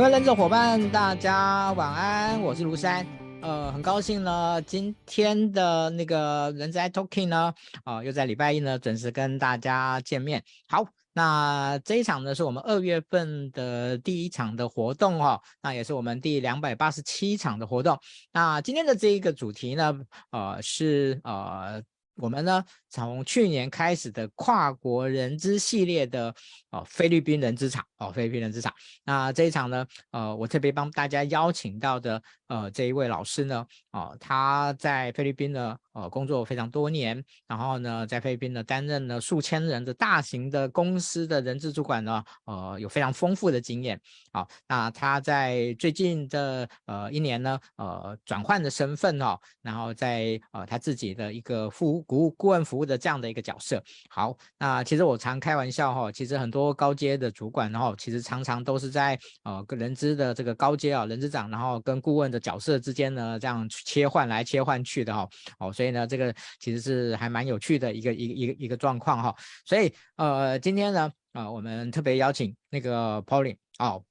各位人资伙伴，大家晚安，我是卢山。呃，很高兴呢，今天的那个人在 talking 呢，啊、呃，又在礼拜一呢准时跟大家见面。好，那这一场呢是我们二月份的第一场的活动哈、哦，那也是我们第两百八十七场的活动。那今天的这一个主题呢，呃，是呃。我们呢，从去年开始的跨国人资系列的哦，菲律宾人资场哦，菲律宾人资场。那这一场呢，呃，我特别帮大家邀请到的呃这一位老师呢，哦，他在菲律宾呢。呃，工作非常多年，然后呢，在菲律宾呢担任了数千人的大型的公司的人资主管呢，呃，有非常丰富的经验。好，那他在最近的呃一年呢，呃，转换的身份哦，然后在呃他自己的一个服务顾顾问服务的这样的一个角色。好，那其实我常开玩笑哈、哦，其实很多高阶的主管，然后其实常常都是在呃跟人资的这个高阶啊，人资长，然后跟顾问的角色之间呢，这样切换来切换去的哈、哦。所以呢，这个其实是还蛮有趣的一个一个一个一个状况哈。所以呃，今天呢，啊、我们特别邀请那个 Pauline 哦，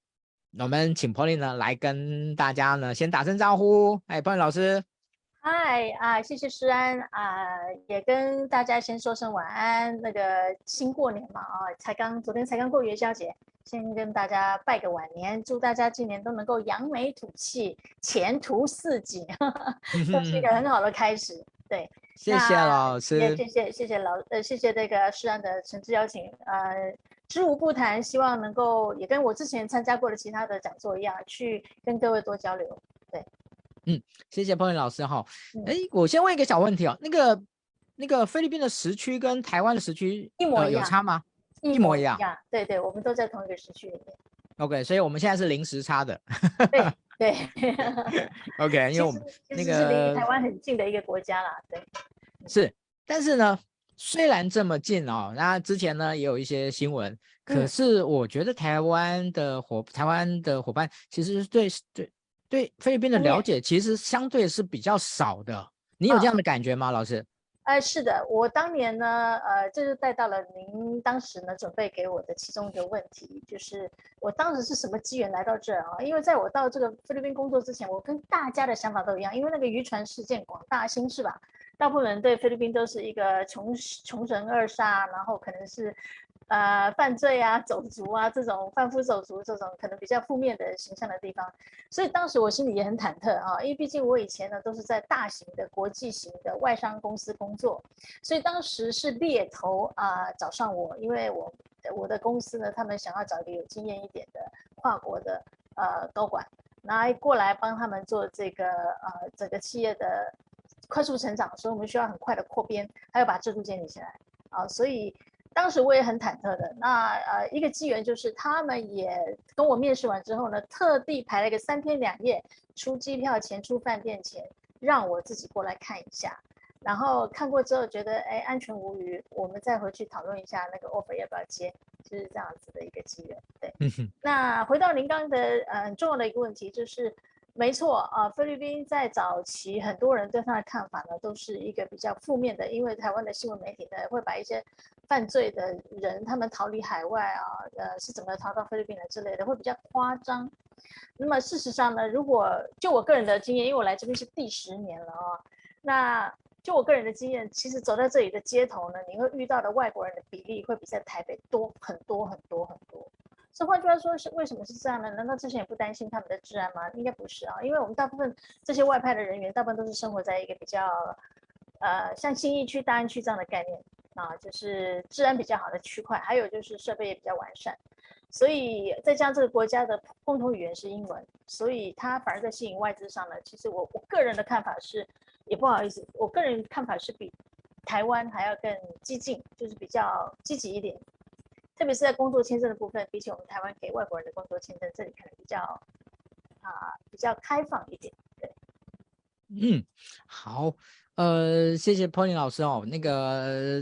我们请 Pauline 呢来跟大家呢先打声招呼。哎，Pauline 老师，嗨啊，谢谢诗安啊，也跟大家先说声晚安。那个新过年嘛啊，才刚昨天才刚过元宵节，先跟大家拜个晚年，祝大家今年都能够扬眉吐气，前途似锦，这是一个很好的开始。对，谢谢老师，谢谢谢谢老呃，谢谢这个诗安的诚挚邀请，呃，知无不谈，希望能够也跟我之前参加过的其他的讲座一样，去跟各位多交流。对，嗯，谢谢 Pauline 老师哈。哎、嗯，我先问一个小问题哦，那个那个菲律宾的时区跟台湾的时区一模一样、呃、有差吗？一模一样，对对，我们都在同一个时区里面。OK，所以我们现在是零时差的。对。对，OK，因为我们那个是离台湾很近的一个国家啦，对，是，但是呢，虽然这么近哦，那之前呢也有一些新闻，可是我觉得台湾的伙、嗯、台湾的伙伴其实对对对菲律宾的了解其实相对是比较少的，你有这样的感觉吗，哦、老师？哎，是的，我当年呢，呃，这就带到了您当时呢准备给我的其中一个问题，就是我当时是什么机缘来到这啊？因为在我到这个菲律宾工作之前，我跟大家的想法都一样，因为那个渔船事件广大兴是吧？大部分人对菲律宾都是一个穷穷神恶煞，然后可能是。呃，犯罪啊，走卒啊，这种贩夫走卒这种可能比较负面的形象的地方，所以当时我心里也很忐忑啊，因为毕竟我以前呢都是在大型的国际型的外商公司工作，所以当时是猎头啊、找上我，因为我我的公司呢，他们想要找一个有经验一点的跨国的呃高管，来过来帮他们做这个呃整个企业的快速成长，所以我们需要很快的扩编，还要把制度建立起来啊，所以。当时我也很忐忑的，那呃一个机缘就是他们也跟我面试完之后呢，特地排了一个三天两夜，出机票钱、出饭店钱，让我自己过来看一下。然后看过之后觉得哎安全无虞，我们再回去讨论一下那个 offer 要不要接，就是这样子的一个机缘。对，那回到您刚刚的呃很重要的一个问题就是。没错啊，菲律宾在早期，很多人对他的看法呢，都是一个比较负面的，因为台湾的新闻媒体呢，会把一些犯罪的人，他们逃离海外啊，呃，是怎么逃到菲律宾来之类的，会比较夸张。那么事实上呢，如果就我个人的经验，因为我来这边是第十年了啊，那就我个人的经验，其实走在这里的街头呢，你会遇到的外国人的比例会比在台北多很多很多很多。这换句话说是为什么是这样呢？难道之前也不担心他们的治安吗？应该不是啊，因为我们大部分这些外派的人员，大部分都是生活在一个比较，呃，像新义区、大安区这样的概念啊，就是治安比较好的区块，还有就是设备也比较完善，所以再加上这个国家的共同语言是英文，所以它反而在吸引外资上呢。其实我我个人的看法是，也不好意思，我个人看法是比台湾还要更激进，就是比较积极一点。特别是在工作签证的部分，比起我们台湾给外国人的工作签证，这里可能比较啊、比较开放一点。对，嗯，好，呃，谢谢 Pony 老师哦。那个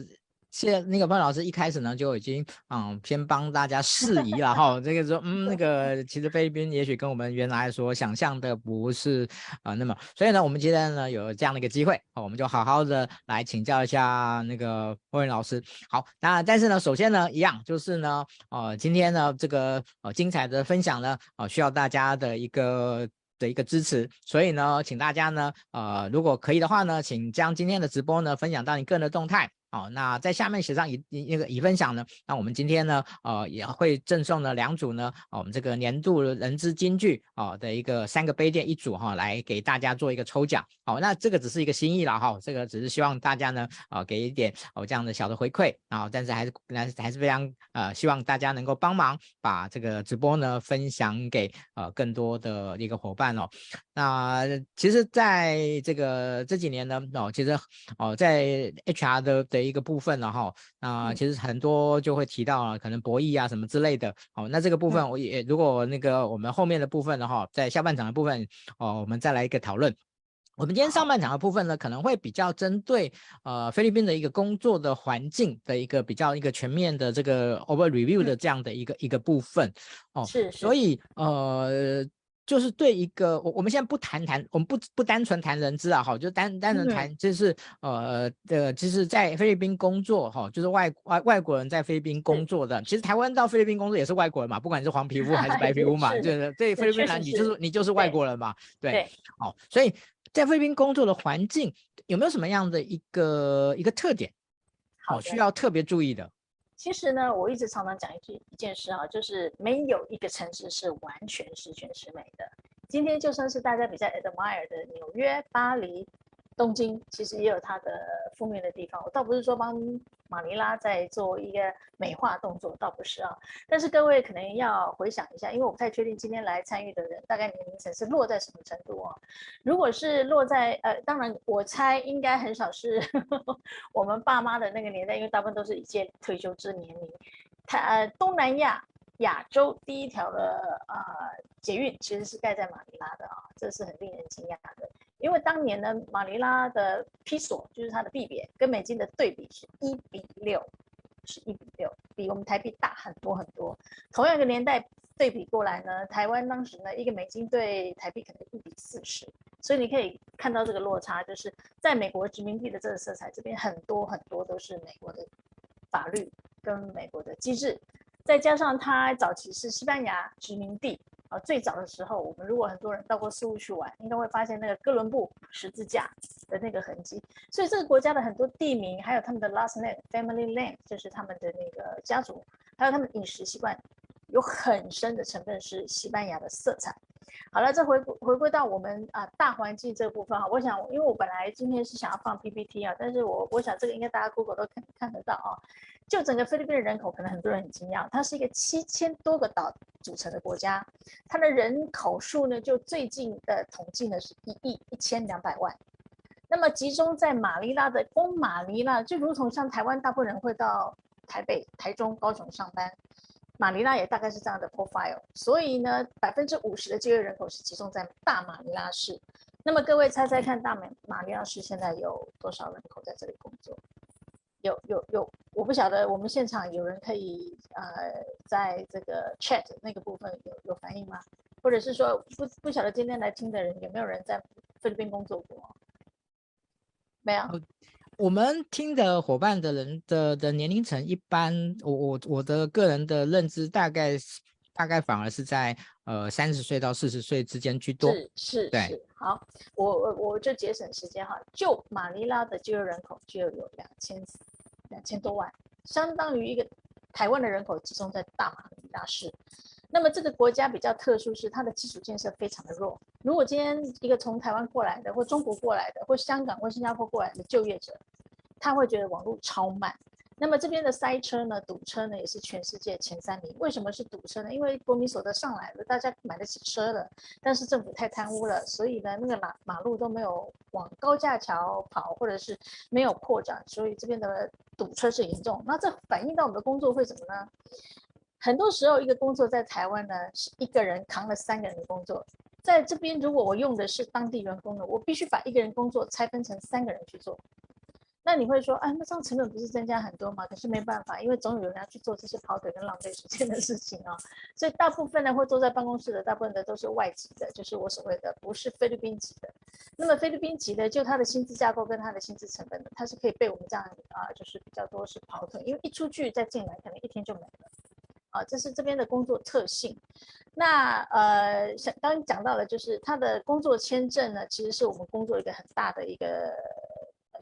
谢谢那个潘老师一开始呢就已经嗯先帮大家释疑 了哈，这个说嗯那个其实菲律宾也许跟我们原来所想象的不是啊、呃、那么，所以呢我们今天呢有这样的一个机会，我们就好好的来请教一下那个莫文老师。好，那但是呢首先呢一样就是呢呃今天呢这个呃精彩的分享呢呃需要大家的一个的一个支持，所以呢请大家呢呃如果可以的话呢，请将今天的直播呢分享到你个人的动态。好，那在下面写上已那个已分享呢，那我们今天呢，呃，也会赠送呢两组呢，我们这个年度人资金句啊的一个三个杯垫一组哈，来给大家做一个抽奖。好，那这个只是一个心意了哈，这个只是希望大家呢，呃，给一点哦这样的小的回馈啊，但是还是还是还是非常呃希望大家能够帮忙把这个直播呢分享给呃更多的一个伙伴哦。那其实在这个这几年呢，哦，其实哦在 HR 的。的一个部分了哈，那其实很多就会提到啊，可能博弈啊什么之类的。哦，那这个部分我也如果那个我们后面的部分的话，在下半场的部分哦，我们再来一个讨论。我们今天上半场的部分呢，可能会比较针对呃菲律宾的一个工作的环境的一个比较一个全面的这个 over review 的这样的一个一个部分哦。是，所以呃。就是对一个我我们现在不谈谈，我们不不单纯谈人资啊，哈，就单单纯谈就是呃的，就是在菲律宾工作哈，就是外外外国人在菲律宾工作的，其实台湾到菲律宾工作也是外国人嘛，不管你是黄皮 肤还是白皮肤嘛，就是对菲律宾来你就是你就是外国人嘛，对，好，所以在菲律宾工作的环境有没有什么样的一个一个特点，好需要特别注意的？其实呢，我一直常常讲一句一件事啊，就是没有一个城市是完全十全十美的。今天就算是大家比较 admire 的纽约、巴黎。东京其实也有它的负面的地方，我倒不是说帮马尼拉在做一个美化动作，倒不是啊。但是各位可能要回想一下，因为我不太确定今天来参与的人大概年龄层是落在什么程度啊。如果是落在呃，当然我猜应该很少是 我们爸妈的那个年代，因为大部分都是一届退休之年龄。它呃东南亚亚洲第一条的呃捷运其实是盖在马尼拉的啊，这是很令人惊讶的。因为当年呢，马尼拉的披索就是它的币别跟美金的对比是一比六，是一比六，比我们台币大很多很多。同样一个年代对比过来呢，台湾当时呢一个美金对台币可能一比四十，所以你可以看到这个落差，就是在美国殖民地的这个色彩，这边很多很多都是美国的法律跟美国的机制，再加上它早期是西班牙殖民地。最早的时候，我们如果很多人到过苏雾去玩，应该会发现那个哥伦布十字架的那个痕迹。所以这个国家的很多地名，还有他们的 last name、family name，就是他们的那个家族，还有他们饮食习惯，有很深的成分是西班牙的色彩。好了，这回回归到我们啊大环境这部分哈，我想，因为我本来今天是想要放 PPT 啊，但是我我想这个应该大家 Google 都看看得到啊。就整个菲律宾的人口，可能很多人很惊讶，它是一个七千多个岛组成的国家，它的人口数呢，就最近的统计呢是一亿一千两百万。那么集中在马尼拉的，光马尼拉就如同像台湾大部分人会到台北、台中、高雄上班，马尼拉也大概是这样的 profile。所以呢，百分之五十的就业人口是集中在大马尼拉市。那么各位猜猜看，大马马尼拉市现在有多少人口在这里工作？有有有，我不晓得我们现场有人可以呃，在这个 chat 那个部分有有反应吗？或者是说不不晓得今天来听的人有没有人在菲律宾工作过？没有。我们听的伙伴的人的的年龄层一般，我我我的个人的认知大概大概反而是在呃三十岁到四十岁之间居多。是是，对是。好，我我我就节省时间哈，就马尼拉的就业人口就有两千四。两千多万，相当于一个台湾的人口集中在大马尼拉市。那么这个国家比较特殊，是它的基础建设非常的弱。如果今天一个从台湾过来的，或中国过来的，或香港或新加坡过来的就业者，他会觉得网络超慢。那么这边的塞车呢，堵车呢，也是全世界前三名。为什么是堵车呢？因为国民所得上来了，大家买得起车了，但是政府太贪污了，所以呢，那个马马路都没有往高架桥跑，或者是没有扩展，所以这边的堵车是严重。那这反映到我们的工作会怎么呢？很多时候，一个工作在台湾呢，是一个人扛了三个人的工作，在这边如果我用的是当地员工呢，我必须把一个人工作拆分成三个人去做。那你会说，哎，那这样成本不是增加很多吗？可是没办法，因为总有人要去做这些跑腿跟浪费时间的事情啊。所以大部分呢会坐在办公室的，大部分的都是外籍的，就是我所谓的不是菲律宾籍的。那么菲律宾籍的，就他的薪资架构跟他的薪资成本呢，它是可以被我们这样啊，就是比较多是跑腿，因为一出去再进来，可能一天就没了。啊，这是这边的工作特性。那呃，想刚讲到的，就是他的工作签证呢，其实是我们工作一个很大的一个。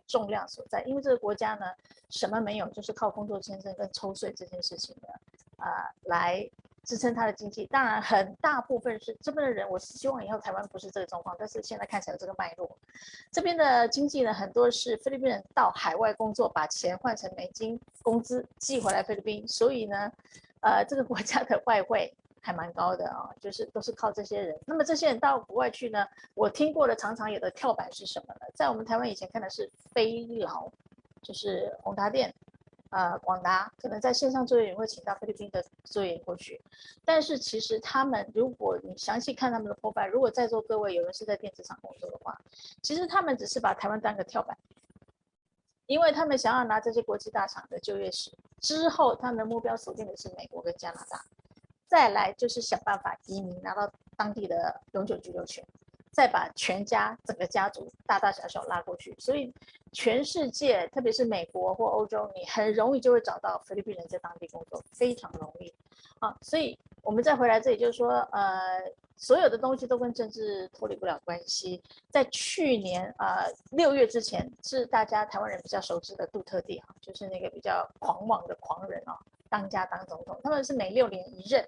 重量所在，因为这个国家呢，什么没有，就是靠工作签证跟抽税这件事情的啊、来支撑他的经济。当然，很大部分是这边的人，我是希望以后台湾不是这个状况，但是现在看起来这个脉络。这边的经济呢，很多是菲律宾人到海外工作，把钱换成美金工资寄回来菲律宾，所以呢，呃，这个国家的外汇。还蛮高的啊，就是都是靠这些人。那么这些人到国外去呢，我听过的常常有的跳板是什么呢？在我们台湾以前看的是飞劳，就是宏达电、呃广达，可能在线上作业员会请到菲律宾的作业员过去。但是其实他们，如果你详细看他们的破败如果在座各位有人是在电子厂工作的话，其实他们只是把台湾当个跳板，因为他们想要拿这些国际大厂的就业史，之后他们的目标锁定的是美国跟加拿大。再来就是想办法移民，拿到当地的永久居留权，再把全家整个家族大大小小拉过去。所以全世界，特别是美国或欧洲，你很容易就会找到菲律宾人在当地工作，非常容易。啊，所以我们再回来这里，就是说，呃，所有的东西都跟政治脱离不了关系。在去年呃六月之前，是大家台湾人比较熟知的杜特地啊，就是那个比较狂妄的狂人啊。当家当总统，他们是每六年一任，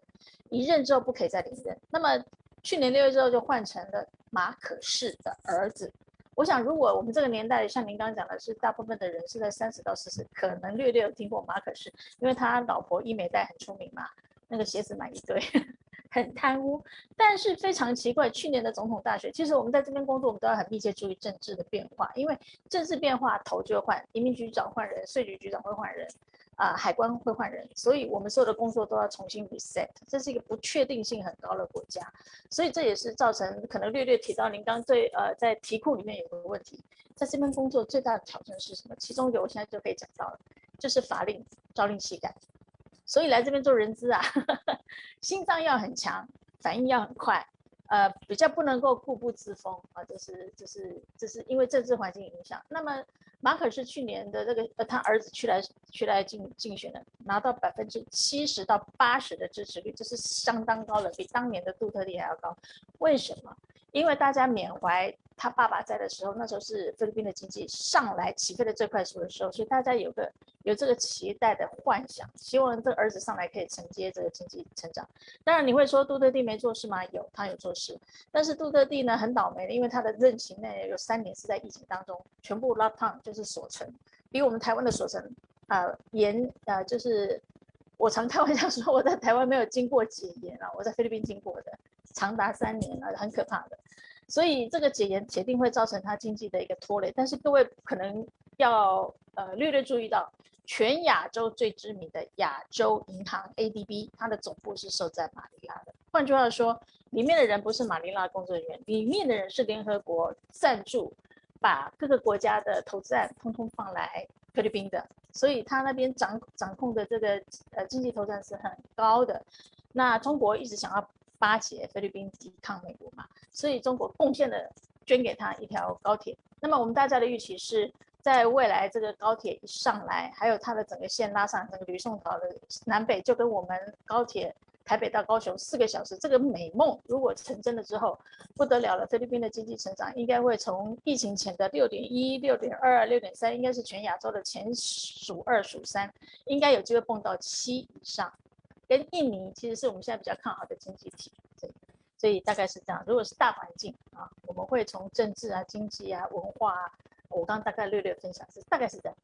一任之后不可以再连任。那么去年六月之后就换成了马可仕的儿子。我想，如果我们这个年代像您刚刚讲的是，大部分的人是在三十到四十，可能略略有听过马可仕，因为他老婆伊美黛很出名嘛，那个鞋子买一堆，很贪污。但是非常奇怪，去年的总统大选，其实我们在这边工作，我们都要很密切注意政治的变化，因为政治变化头就换，移民局长换人，税局局长会换人。啊，海关会换人，所以我们所有的工作都要重新 reset。这是一个不确定性很高的国家，所以这也是造成可能略略提到您刚对呃在题库里面有个问题，在这边工作最大的挑战是什么？其中有我现在就可以讲到了，就是法令朝令夕改。所以来这边做人资啊，呵 呵心脏要很强，反应要很快，呃，比较不能够固步自封啊，这是这是这是因为政治环境影响。那么。马可是去年的这个呃，他儿子去来去来竞竞选的，拿到百分之七十到八十的支持率，这是相当高的，比当年的杜特蒂还要高。为什么？因为大家缅怀他爸爸在的时候，那时候是菲律宾的经济上来起飞的最快速的时候，所以大家有个有这个期待的幻想，希望这个儿子上来可以承接这个经济成长。当然你会说杜特地没做事吗？有，他有做事，但是杜特地呢很倒霉的，因为他的任期内有三年是在疫情当中全部 lockdown，就是锁城，比我们台湾的锁城啊严啊，就是我常开玩笑说我在台湾没有经过解严啊，我在菲律宾经过的。长达三年了，很可怕的，所以这个解严铁定会造成它经济的一个拖累。但是各位可能要呃略略注意到，全亚洲最知名的亚洲银行 ADB，它的总部是设在马尼拉的。换句话说，里面的人不是马尼拉工作人员，里面的人是联合国赞助，把各个国家的投资案通通放来菲律宾的，所以他那边掌掌控的这个呃经济投资是很高的。那中国一直想要。巴结菲律宾抵抗美国嘛，所以中国贡献了捐给他一条高铁。那么我们大家的预期是在未来这个高铁一上来，还有它的整个线拉上整个吕宋岛的南北，就跟我们高铁台北到高雄四个小时这个美梦如果成真了之后，不得了了。菲律宾的经济成长应该会从疫情前的六点一、六点二、六点三，应该是全亚洲的前数二数三，应该有机会蹦到七以上。跟印尼其实是我们现在比较看好的经济体，对，所以大概是这样。如果是大环境啊，我们会从政治啊、经济啊、文化啊，我刚刚大概略略分享是大概是这样。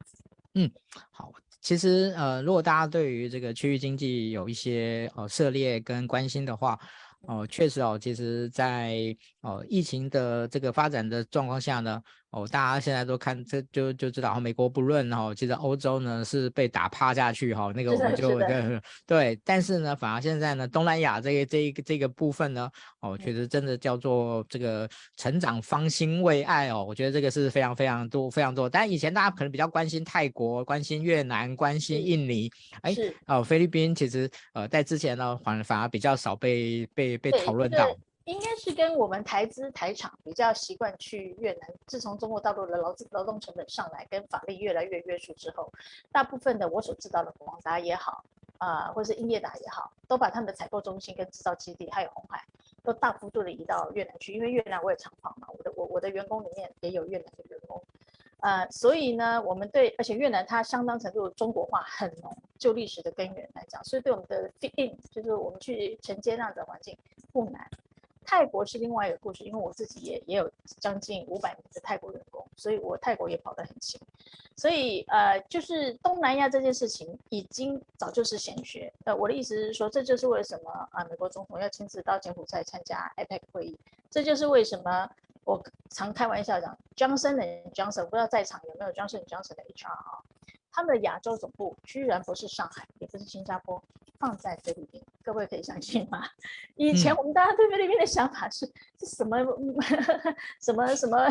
嗯，好，其实呃，如果大家对于这个区域经济有一些呃涉猎跟关心的话。哦，确实哦，其实在，在哦，疫情的这个发展的状况下呢，哦，大家现在都看这就就知道，美国不论哈，其实欧洲呢是被打趴下去哈，那个我们就对 对，但是呢，反而现在呢，东南亚这个这一个这个部分呢，哦，确实真的叫做这个成长方兴未艾哦，我觉得这个是非常非常多非常多，但以前大家可能比较关心泰国、关心越南、关心印尼，哎，哦，菲律宾其实呃在之前呢，反反而比较少被被被讨论到。应该是跟我们台资台厂比较习惯去越南。自从中国大陆的劳资劳动成本上来，跟法律越来越约束之后，大部分的我所知道的广达也好，啊、呃，或是英业达也好，都把他们的采购中心跟制造基地，还有红海，都大幅度的移到越南去。因为越南我也厂房嘛，我的我我的员工里面也有越南的员工，呃，所以呢，我们对，而且越南它相当程度中国化很浓，就历史的根源来讲，所以对我们的 fit in，就是我们去承接那样的环境不难。泰国是另外一个故事，因为我自己也也有将近五百名的泰国员工，所以我泰国也跑得很勤。所以呃，就是东南亚这件事情已经早就是显学。呃，我的意思是说，这就是为什么啊，美国总统要亲自到柬埔寨参加 APEC 会议。这就是为什么我常开玩笑讲，Johnson Johnson 不知道在场有没有 Johnson Johnson 的 HR 啊？他们的亚洲总部居然不是上海，也不是新加坡。放在菲律宾，各位可以相信吗？以前我们大家对菲律宾的想法是，是什么 什么什么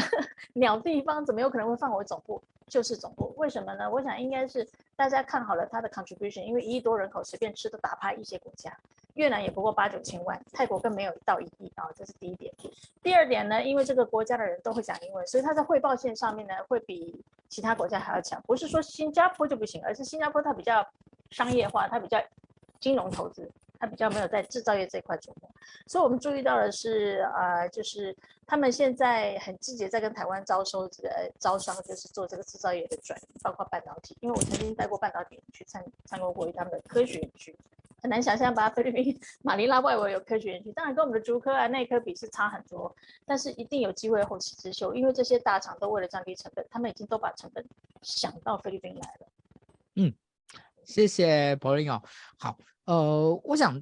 鸟地方，怎么有可能会放我总部？就是总部，为什么呢？我想应该是大家看好了它的 contribution，因为一亿多人口随便吃都打趴一些国家，越南也不过八九千万，泰国更没有到一亿啊，这是第一点。第二点呢，因为这个国家的人都会讲英文，所以它在汇报线上面呢会比其他国家还要强。不是说新加坡就不行，而是新加坡它比较商业化，它比较。金融投资，它比较没有在制造业这块琢磨，所以我们注意到的是，呃，就是他们现在很积极在跟台湾招收这个招商，就是做这个制造业的转移，包括半导体。因为我曾经带过半导体去参参观过他们的科学园区，很难想象吧？菲律宾马尼拉外围有科学园区，当然跟我们的竹科啊、内科比是差很多，但是一定有机会后起之秀，因为这些大厂都为了降低成本，他们已经都把成本想到菲律宾来了。嗯。谢谢 Pauline 哦，好，呃，我想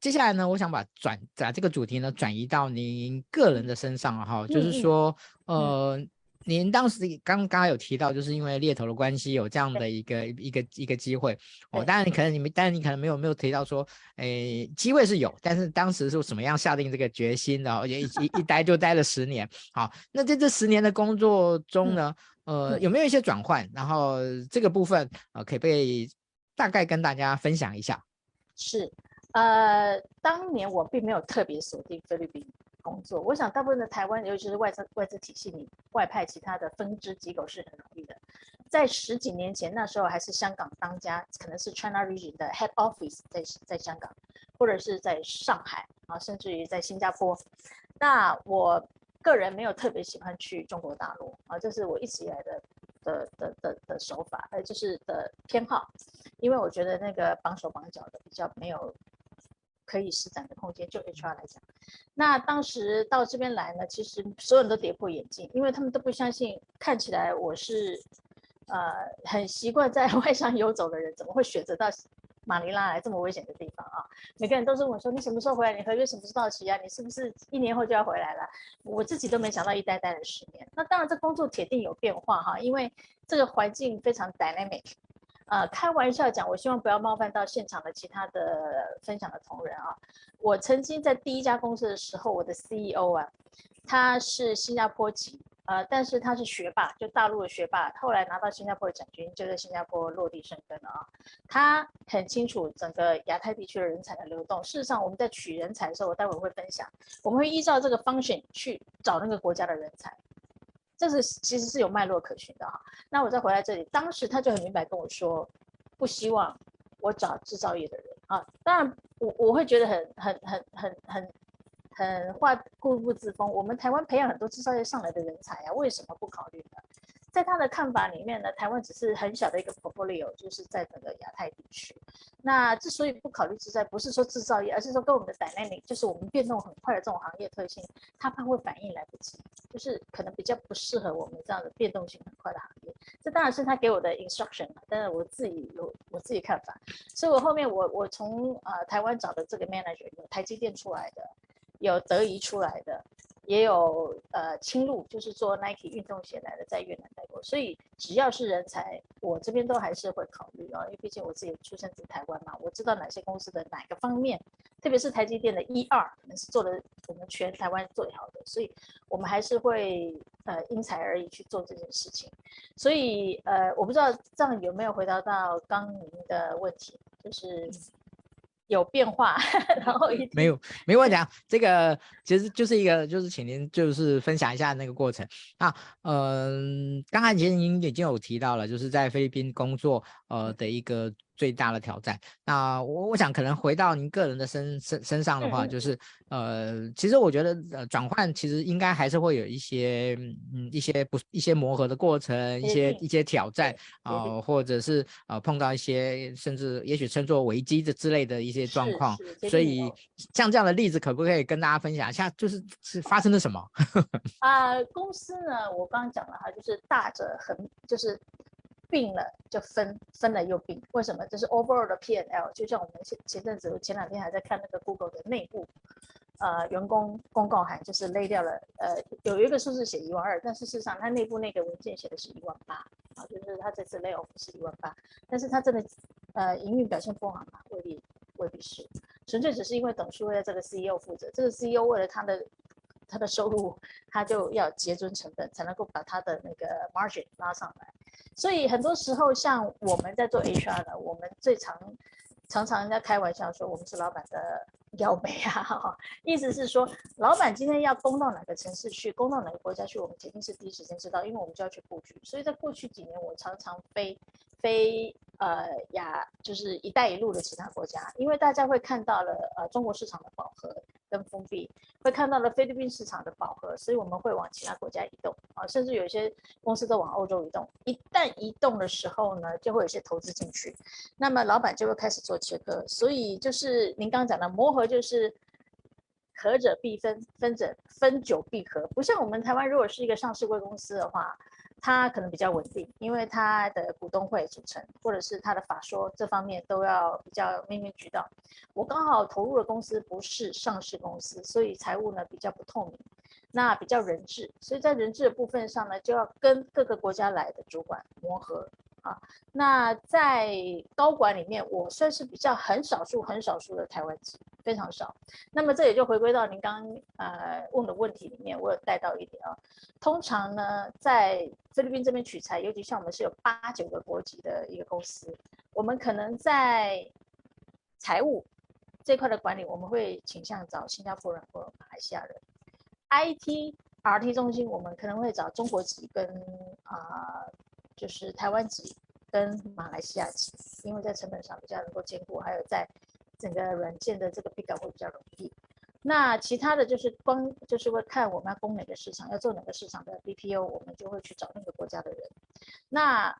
接下来呢，我想把转把这个主题呢转移到您个人的身上哈，嗯、就是说，呃，嗯、您当时刚刚有提到，就是因为猎头的关系有这样的一个一个一个机会。哦，当然你可能你们，当然你可能没有没有提到说，诶，机会是有，但是当时是怎么样下定这个决心的？也一一一待就待了十年，好，那在这十年的工作中呢，嗯、呃，有没有一些转换？然后这个部分呃，可以被大概跟大家分享一下，是，呃，当年我并没有特别锁定菲律宾工作。我想大部分的台湾，尤其是外资外资体系里外派其他的分支机构是很容易的。在十几年前，那时候还是香港当家，可能是 China Region 的 Head Office 在在香港，或者是在上海啊，甚至于在新加坡。那我个人没有特别喜欢去中国大陆啊，这是我一直以来的。的的的的手法，呃，就是的偏好，因为我觉得那个绑手绑脚的比较没有可以施展的空间。就 HR 来讲，那当时到这边来呢，其实所有人都跌破眼镜，因为他们都不相信，看起来我是呃很习惯在 外商游走的人，怎么会选择到马尼拉来这么危险的地方啊！每个人都是问我说：“你什么时候回来？你合约什么时候到期啊？你是不是一年后就要回来了？”我自己都没想到一待待了十年。那当然，这工作铁定有变化哈，因为这个环境非常 dynamic。呃，开玩笑讲，我希望不要冒犯到现场的其他的分享的同仁啊。我曾经在第一家公司的时候，我的 CEO 啊，他是新加坡籍。呃，但是他是学霸，就大陆的学霸，后来拿到新加坡的奖学金，就在新加坡落地生根了啊。他很清楚整个亚太地区的人才的流动。事实上，我们在取人才的时候，我待会会分享，我们会依照这个 function 去找那个国家的人才，这是其实是有脉络可循的哈。那我再回来这里，当时他就很明白跟我说，不希望我找制造业的人啊。当然我，我我会觉得很很很很很。很话固步自封，我们台湾培养很多制造业上来的人才啊，为什么不考虑呢？在他的看法里面呢，台湾只是很小的一个 portfolio，就是在整个亚太地区。那之所以不考虑制造，不是说制造业，而是说跟我们的 dynamic，就是我们变动很快的这种行业特性，他怕会反应来不及，就是可能比较不适合我们这样的变动性很快的行业。这当然是他给我的 instruction，但是我自己有我自己看法。所以我后面我我从呃台湾找的这个 manager，有台积电出来的。有德仪出来的，也有呃青鹿，就是做 Nike 运动鞋来的，在越南代购。所以只要是人才，我这边都还是会考虑啊，因为毕竟我自己出生在台湾嘛，我知道哪些公司的哪个方面，特别是台积电的一二，可能是做的我们全台湾最好的，所以我们还是会呃因材而异去做这件事情。所以呃，我不知道这样有没有回答到刚您的问题，就是。有变化，然后一没有没问题啊。这个其实就是一个，就是请您就是分享一下那个过程啊。嗯、呃，刚才其实您已经有提到了，就是在菲律宾工作呃的一个。最大的挑战。那我我想可能回到您个人的身身身上的话，就是呃，其实我觉得呃转换其实应该还是会有一些嗯一些不一些磨合的过程，一些一些挑战啊、呃，或者是呃碰到一些甚至也许称作危机的之类的一些状况。所以像这样的例子，可不可以跟大家分享一下？就是是发生了什么？啊、呃，公司呢，我刚刚讲了哈，就是大着很就是。并了就分，分了又并，为什么？这是 overall 的 P N L，就像我们前前阵子，前两天还在看那个 Google 的内部，呃，员工公告函，就是勒掉了，呃，有一个数字写一万二，但事实上它内部那个文件写的是一万八，啊，就是它这次 lay off 是一万八，但是它真的，呃，营运表现不好嘛，未必未必是，纯粹只是因为董事会的这个 CEO 负责，这个 CEO 为了他的他的收入，他就要节尊成本，才能够把他的那个 margin 拉上来。所以很多时候，像我们在做 HR 的，我们最常常常人家开玩笑说，我们是老板的幺妹啊，意思是说，老板今天要攻到哪个城市去，攻到哪个国家去，我们肯定是第一时间知道，因为我们就要去布局。所以在过去几年，我常常飞飞。呃，亚就是“一带一路”的其他国家，因为大家会看到了呃中国市场的饱和跟封闭，会看到了菲律宾市场的饱和，所以我们会往其他国家移动啊，甚至有一些公司都往欧洲移动。一旦移动的时候呢，就会有些投资进去，那么老板就会开始做切割。所以就是您刚刚讲的磨合，就是合者必分，分者分久必合，不像我们台湾，如果是一个上市贵公司的话。它可能比较稳定，因为它的股东会组成，或者是它的法说这方面都要比较面面俱到。我刚好投入的公司不是上市公司，所以财务呢比较不透明，那比较人质，所以在人质的部分上呢，就要跟各个国家来的主管磨合。啊，那在高管里面，我算是比较很少数、很少数的台湾籍，非常少。那么这也就回归到您刚呃问的问题里面，我有带到一点啊。通常呢，在菲律宾这边取材，尤其像我们是有八九个国籍的一个公司，我们可能在财务这块的管理，我们会倾向找新加坡人或马来西亚人。IT RT 中心，我们可能会找中国籍跟啊。就是台湾籍跟马来西亚籍，因为在成本上比较能够兼顾，还有在整个软件的这个 pick up 会比较容易。那其他的就是光就是会看我们要攻哪个市场，要做哪个市场的 BPO，我们就会去找那个国家的人。那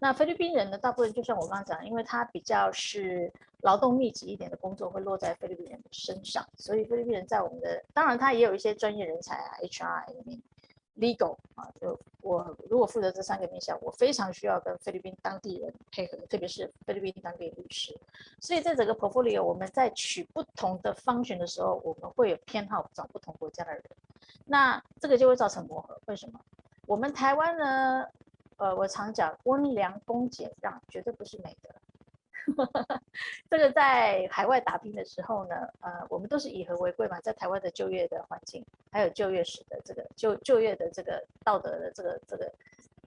那菲律宾人呢，大部分就像我刚刚讲，因为他比较是劳动密集一点的工作会落在菲律宾人的身上，所以菲律宾人在我们的当然他也有一些专业人才啊，HR 里面。Legal 啊，就我如果负责这三个面向，我非常需要跟菲律宾当地人配合，特别是菲律宾当地律师。所以在整个 portfolio，我们在取不同的方选的时候，我们会有偏好找不同国家的人。那这个就会造成磨合。为什么？我们台湾呢？呃，我常讲温良恭俭让，绝对不是美德。这个在海外打拼的时候呢，呃，我们都是以和为贵嘛，在台湾的就业的环境，还有就业史的这个就就业的这个道德的这个这个，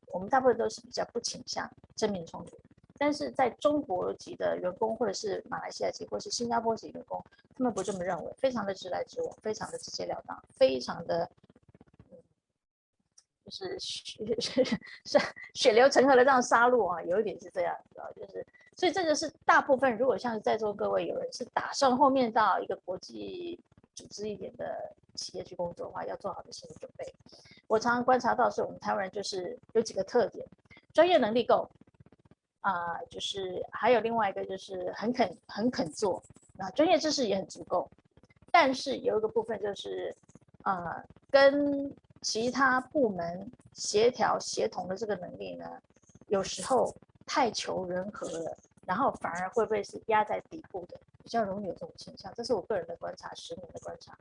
我们大部分都是比较不倾向正面冲突。但是在中国籍的员工，或者是马来西亚籍，或是新加坡籍员工，他们不这么认为，非常的直来直往，非常的直截了当，非常的。嗯就是血 是血流成河的这样杀戮啊，有一点是这样子啊，就是所以这个是大部分，如果像是在座各位有人是打算后面到一个国际组织一点的企业去工作的话，要做好的心理准备。我常常观察到是我们台湾人就是有几个特点，专业能力够啊，就是还有另外一个就是很肯很肯做，那专业知识也很足够，但是有一个部分就是啊跟。其他部门协调协同的这个能力呢，有时候太求人和了，然后反而会不会是压在底部的，比较容易有这种倾向。这是我个人的观察，十年的观察。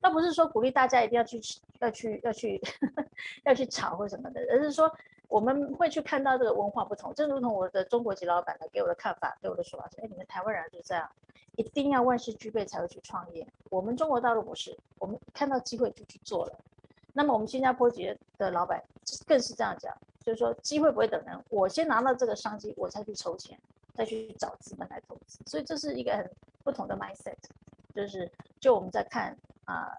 倒不是说鼓励大家一定要去要去要去 要去炒或什么的，而是说我们会去看到这个文化不同。正如同我的中国籍老板呢给我的看法，给我的说法是：哎，你们台湾人就这样，一定要万事俱备才会去创业。我们中国大陆不是，我们看到机会就去做了。那么我们新加坡籍的老板更是这样讲，就是说机会不会等人，我先拿到这个商机，我才去筹钱，再去找资本来投资。所以这是一个很不同的 mindset。就是，就我们在看啊、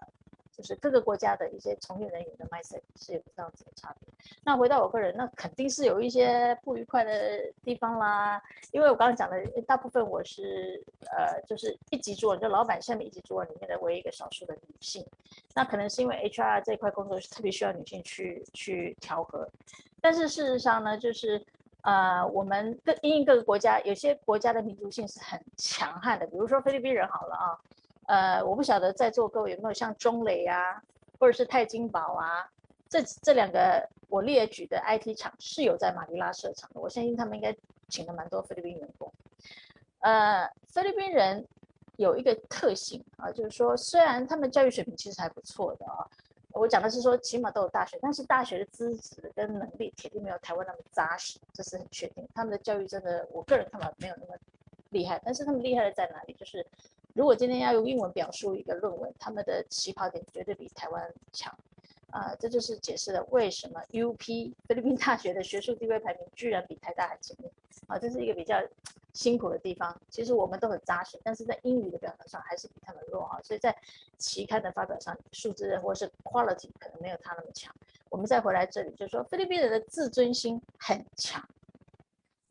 就是各个国家的一些从业人员的 mindset 是有这样子的差别。那回到我个人，那肯定是有一些不愉快的地方啦。因为我刚刚讲的，大部分我是呃，就是一级主管，就老板下面一级主管里面的唯一一个少数的女性。那可能是因为 HR 这一块工作是特别需要女性去去调和。但是事实上呢，就是呃，我们各因应各个国家，有些国家的民族性是很强悍的，比如说菲律宾人好了啊。呃，我不晓得在座各位有没有像中磊啊，或者是泰金宝啊，这这两个我列举的 IT 厂是有在马尼拉设厂的。我相信他们应该请了蛮多菲律宾员工。呃，菲律宾人有一个特性啊，就是说虽然他们教育水平其实还不错的啊，我讲的是说起码都有大学，但是大学的资质跟能力铁定没有台湾那么扎实，这是很确定。他们的教育真的，我个人看法没有那么厉害，但是他们厉害的在哪里？就是。如果今天要用英文表述一个论文，他们的起跑点绝对比台湾强，呃，这就是解释了为什么 UP 菲律宾大学的学术地位排名居然比台大还前面，啊，这是一个比较辛苦的地方。其实我们都很扎实，但是在英语的表达上还是比他们弱啊，所以在期刊的发表上，数字或是 quality 可能没有他那么强。我们再回来这里，就是说菲律宾人的自尊心很强，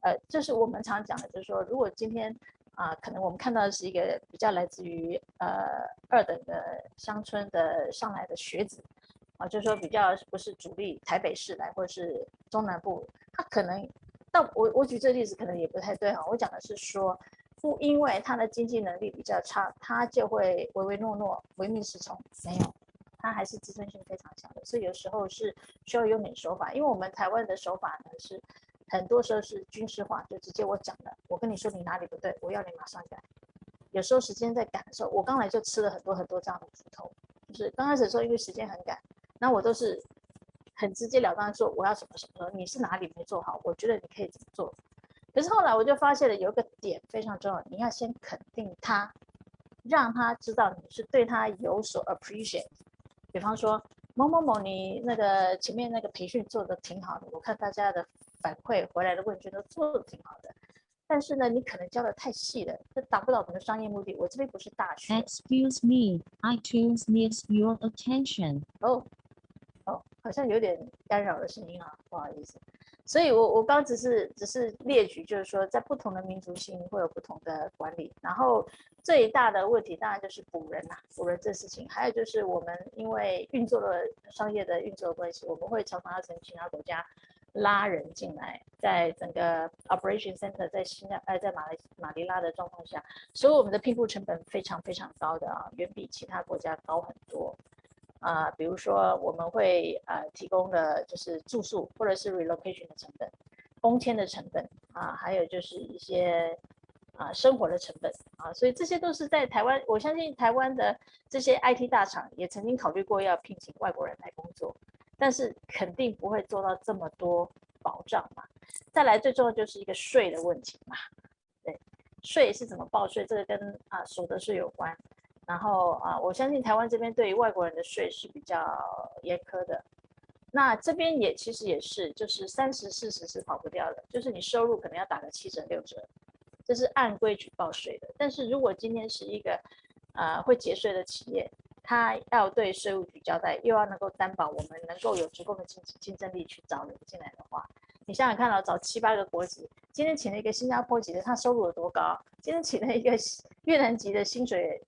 呃，这是我们常讲的，就是说如果今天。啊，可能我们看到的是一个比较来自于呃二等的乡村的上来的学子，啊，就是说比较不是主力台北市来或者是中南部，他可能，但我我举这个例子可能也不太对哈，我讲的是说，不因为他的经济能力比较差，他就会唯唯诺诺、唯命是从，没有，他还是自尊心非常强的，所以有时候是需要用点手法，因为我们台湾的手法呢是。很多时候是军事化，就直接我讲的，我跟你说你哪里不对，我要你马上改。有时候时间在赶的时候，我刚来就吃了很多很多这样的苦头，就是刚开始的时候因为时间很赶，那我都是很直截了当的说我要什么什么，你是哪里没做好，我觉得你可以怎么做。可是后来我就发现了有一个点非常重要，你要先肯定他，让他知道你是对他有所 appreciate。比方说某某某，你那个前面那个培训做的挺好的，我看大家的。反馈回来的问卷都做的挺好的，但是呢，你可能教的太细了，这达不到我们的商业目的。我这边不是大学。Excuse me, iTunes needs your attention. 哦，哦，好像有点干扰的声音啊，不好意思。所以我，我刚只是只是列举，就是说，在不同的民族性会有不同的管理。然后最大的问题当然就是补人呐、补人这事情。还有就是我们因为运作了商业的运作关系，我们会常常要从其他国家。拉人进来，在整个 operation center 在新加呃在马来马尼拉的状况下，所以我们的聘雇成本非常非常高的啊，远比其他国家高很多啊、比如说我们会呃提供的就是住宿或者是 relocation 的成本，工签的成本啊，还有就是一些啊生活的成本啊，所以这些都是在台湾，我相信台湾的这些 IT 大厂也曾经考虑过要聘请外国人来工作。但是肯定不会做到这么多保障嘛。再来最重要就是一个税的问题嘛。对，税是怎么报税？这个跟啊所得税有关。然后啊，我相信台湾这边对于外国人的税是比较严苛的。那这边也其实也是，就是三十四十是跑不掉的，就是你收入可能要打个七折六折，这是按规矩报税的。但是如果今天是一个啊会节税的企业。他要对税务局交代，又要能够担保我们能够有足够的竞竞争力去找人进来的话，你想想看到找七八个国籍，今天请了一个新加坡籍的，他收入有多高？今天请了一个越南籍的，薪水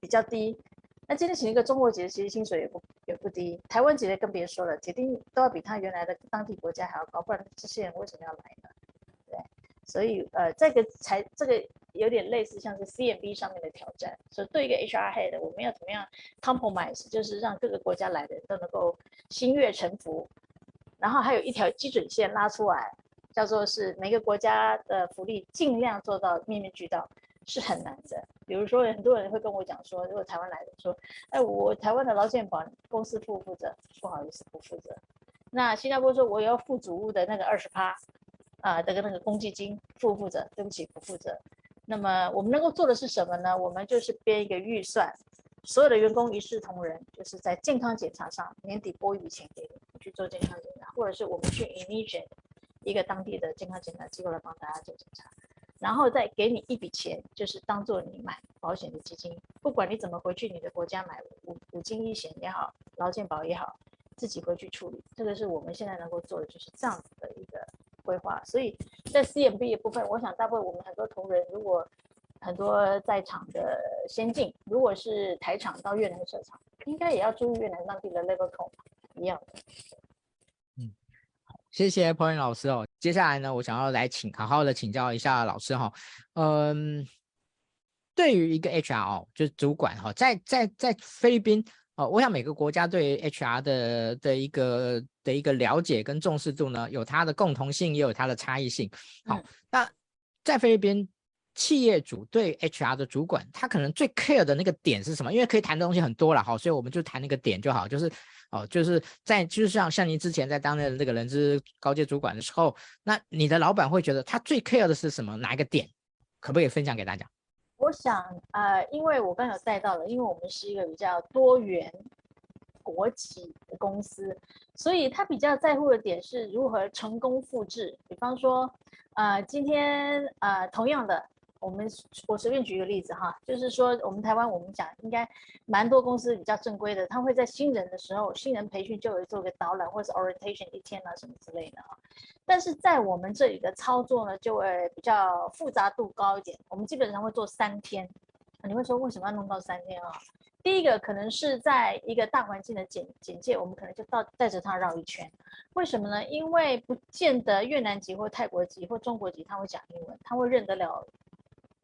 比较低。那今天请一个中国籍的，其实薪水也不也不低。台湾籍的更别说了，铁定都要比他原来的当地国家还要高，不然这些人为什么要来呢？对，所以呃，这个才这个。有点类似像是 CMB 上面的挑战，所以对一个 HR head，我们要怎么样 compromise，就是让各个国家来的人都能够心悦诚服，然后还有一条基准线拉出来，叫做是每个国家的福利尽量做到面面俱到，是很难的。比如说，很多人会跟我讲说，如果台湾来的说，哎，我台湾的劳健保公司负不负责？不好意思，不负责。那新加坡说，我要付祖屋的那个二十趴，啊，这个那个公积金负不负责？对不起，不负责。那么我们能够做的是什么呢？我们就是编一个预算，所有的员工一视同仁，就是在健康检查上年底拨一笔钱给你去做健康检查，或者是我们去 initiate 一个当地的健康检查机构来帮大家做检查，然后再给你一笔钱，就是当做你买保险的基金，不管你怎么回去你的国家买五五金一险也好，劳健保也好，自己回去处理，这个是我们现在能够做的，就是这样子的一个。规划，所以在 CMB 的部分，我想大部分我们很多同仁，如果很多在场的先进，如果是台厂到越南设厂，应该也要注意越南当地的 labor code 一样的。谢谢 Point 老师哦。接下来呢，我想要来请好好的请教一下老师哈。嗯，对于一个 HR 哦就是主管哈，在在在菲律宾。哦，我想每个国家对 HR 的的一个的一个了解跟重视度呢，有它的共同性，也有它的差异性。好，嗯、那在菲律宾，企业主对 HR 的主管，他可能最 care 的那个点是什么？因为可以谈的东西很多了，好，所以我们就谈那个点就好。就是哦，就是在就是像像您之前在当任那个人资高阶主管的时候，那你的老板会觉得他最 care 的是什么？哪一个点？可不可以分享给大家？我想，呃，因为我刚才有带到了，因为我们是一个比较多元国企的公司，所以他比较在乎的点是如何成功复制。比方说，呃，今天，呃，同样的。我们我随便举一个例子哈，就是说我们台湾我们讲应该蛮多公司比较正规的，他会在新人的时候，新人培训就会做个导览或者是 orientation 一天啊什么之类的啊。但是在我们这里的操作呢，就会比较复杂度高一点。我们基本上会做三天。你会说为什么要弄到三天啊？第一个可能是在一个大环境的简简介，我们可能就到带着他绕一圈。为什么呢？因为不见得越南籍或泰国籍或中国籍他会讲英文，他会认得了。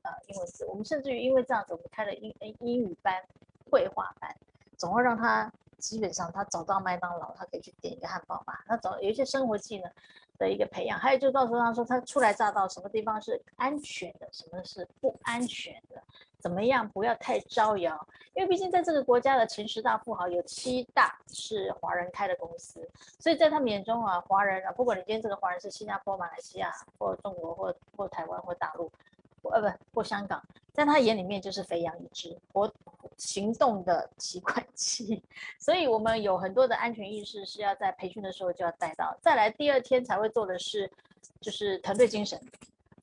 呃，英文字，我们甚至于因为这样子，我们开了英英语班、绘画班，总会让他基本上他找到麦当劳，他可以去点一个汉堡吧。那找有一些生活技能的一个培养，还有就到时候他说他初来乍到，什么地方是安全的，什么是不安全的，怎么样不要太招摇，因为毕竟在这个国家的前十大富豪有七大是华人开的公司，所以在他们眼中啊，华人啊，不管你今天这个华人是新加坡、马来西亚或中国或或台湾或大陆。呃不，或香港，在他眼里面就是肥羊一只，活行动的提款机，所以我们有很多的安全意识是要在培训的时候就要带到。再来第二天才会做的是，就是团队精神，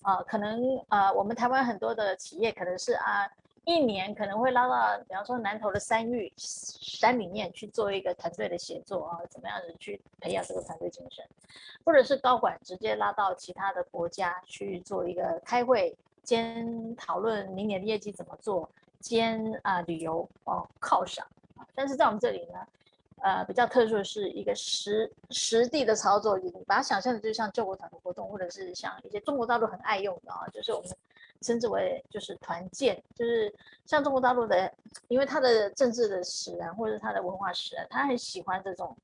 啊、可能啊、我们台湾很多的企业可能是啊，一年可能会拉到，比方说南投的山域山里面去做一个团队的协作啊，怎么样子去培养这个团队精神，或者是高管直接拉到其他的国家去做一个开会。兼讨论明年的业绩怎么做，兼啊、旅游哦犒赏，但是在我们这里呢，呃比较特殊的是一个实实地的操作，你把它想象的就像救国团的活动，或者是像一些中国大陆很爱用的啊，就是我们称之为就是团建，就是像中国大陆的，因为它的政治的使然或者它的文化使然，他很喜欢这种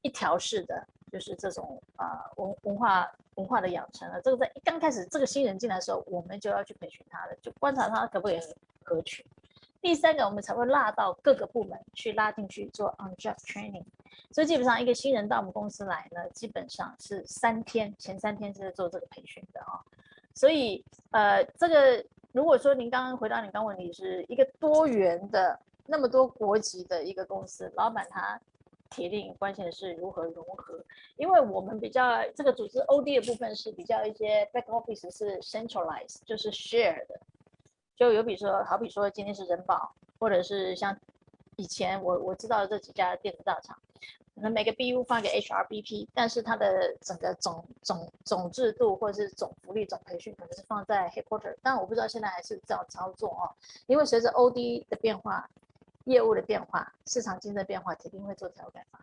一条式的。就是这种啊文文化文化的养成了，这个在一刚开始这个新人进来的时候，我们就要去培训他的，就观察他可不可以合群。第三个，我们才会拉到各个部门去拉进去做 on job training。所以基本上一个新人到我们公司来呢，基本上是三天，前三天是在做这个培训的啊。所以呃，这个如果说您刚刚回答你刚问题是一个多元的那么多国籍的一个公司，老板他。铁定关键是如何融合，因为我们比较这个组织 OD 的部分是比较一些 back office 是 centralized，就是 share 的，就有比如说，好比说今天是人保，或者是像以前我我知道的这几家电子大厂，可能每个 BU 发给 HRBP，但是它的整个总总总制度或者是总福利总培训可能是放在 headquarter，但我不知道现在还是这样操作哦，因为随着 OD 的变化。业务的变化，市场竞争变化，铁定会做调改嘛。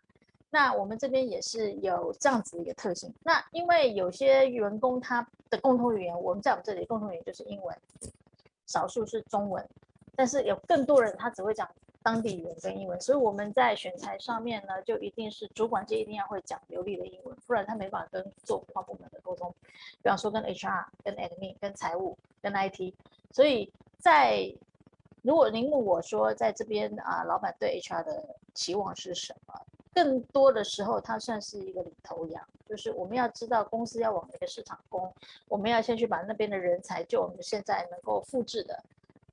那我们这边也是有这样子一个特性。那因为有些员工他的共同语言，我们在我们这里共同语言就是英文，少数是中文，但是有更多人他只会讲当地语言跟英文，所以我们在选材上面呢，就一定是主管就一定要会讲流利的英文，不然他没办法跟做跨部门的沟通。比方说跟 HR、跟 Admin、跟财务、跟 IT。所以在如果您问我说，在这边啊，老板对 HR 的期望是什么？更多的时候，它算是一个领头羊，就是我们要知道公司要往哪个市场攻，我们要先去把那边的人才，就我们现在能够复制的，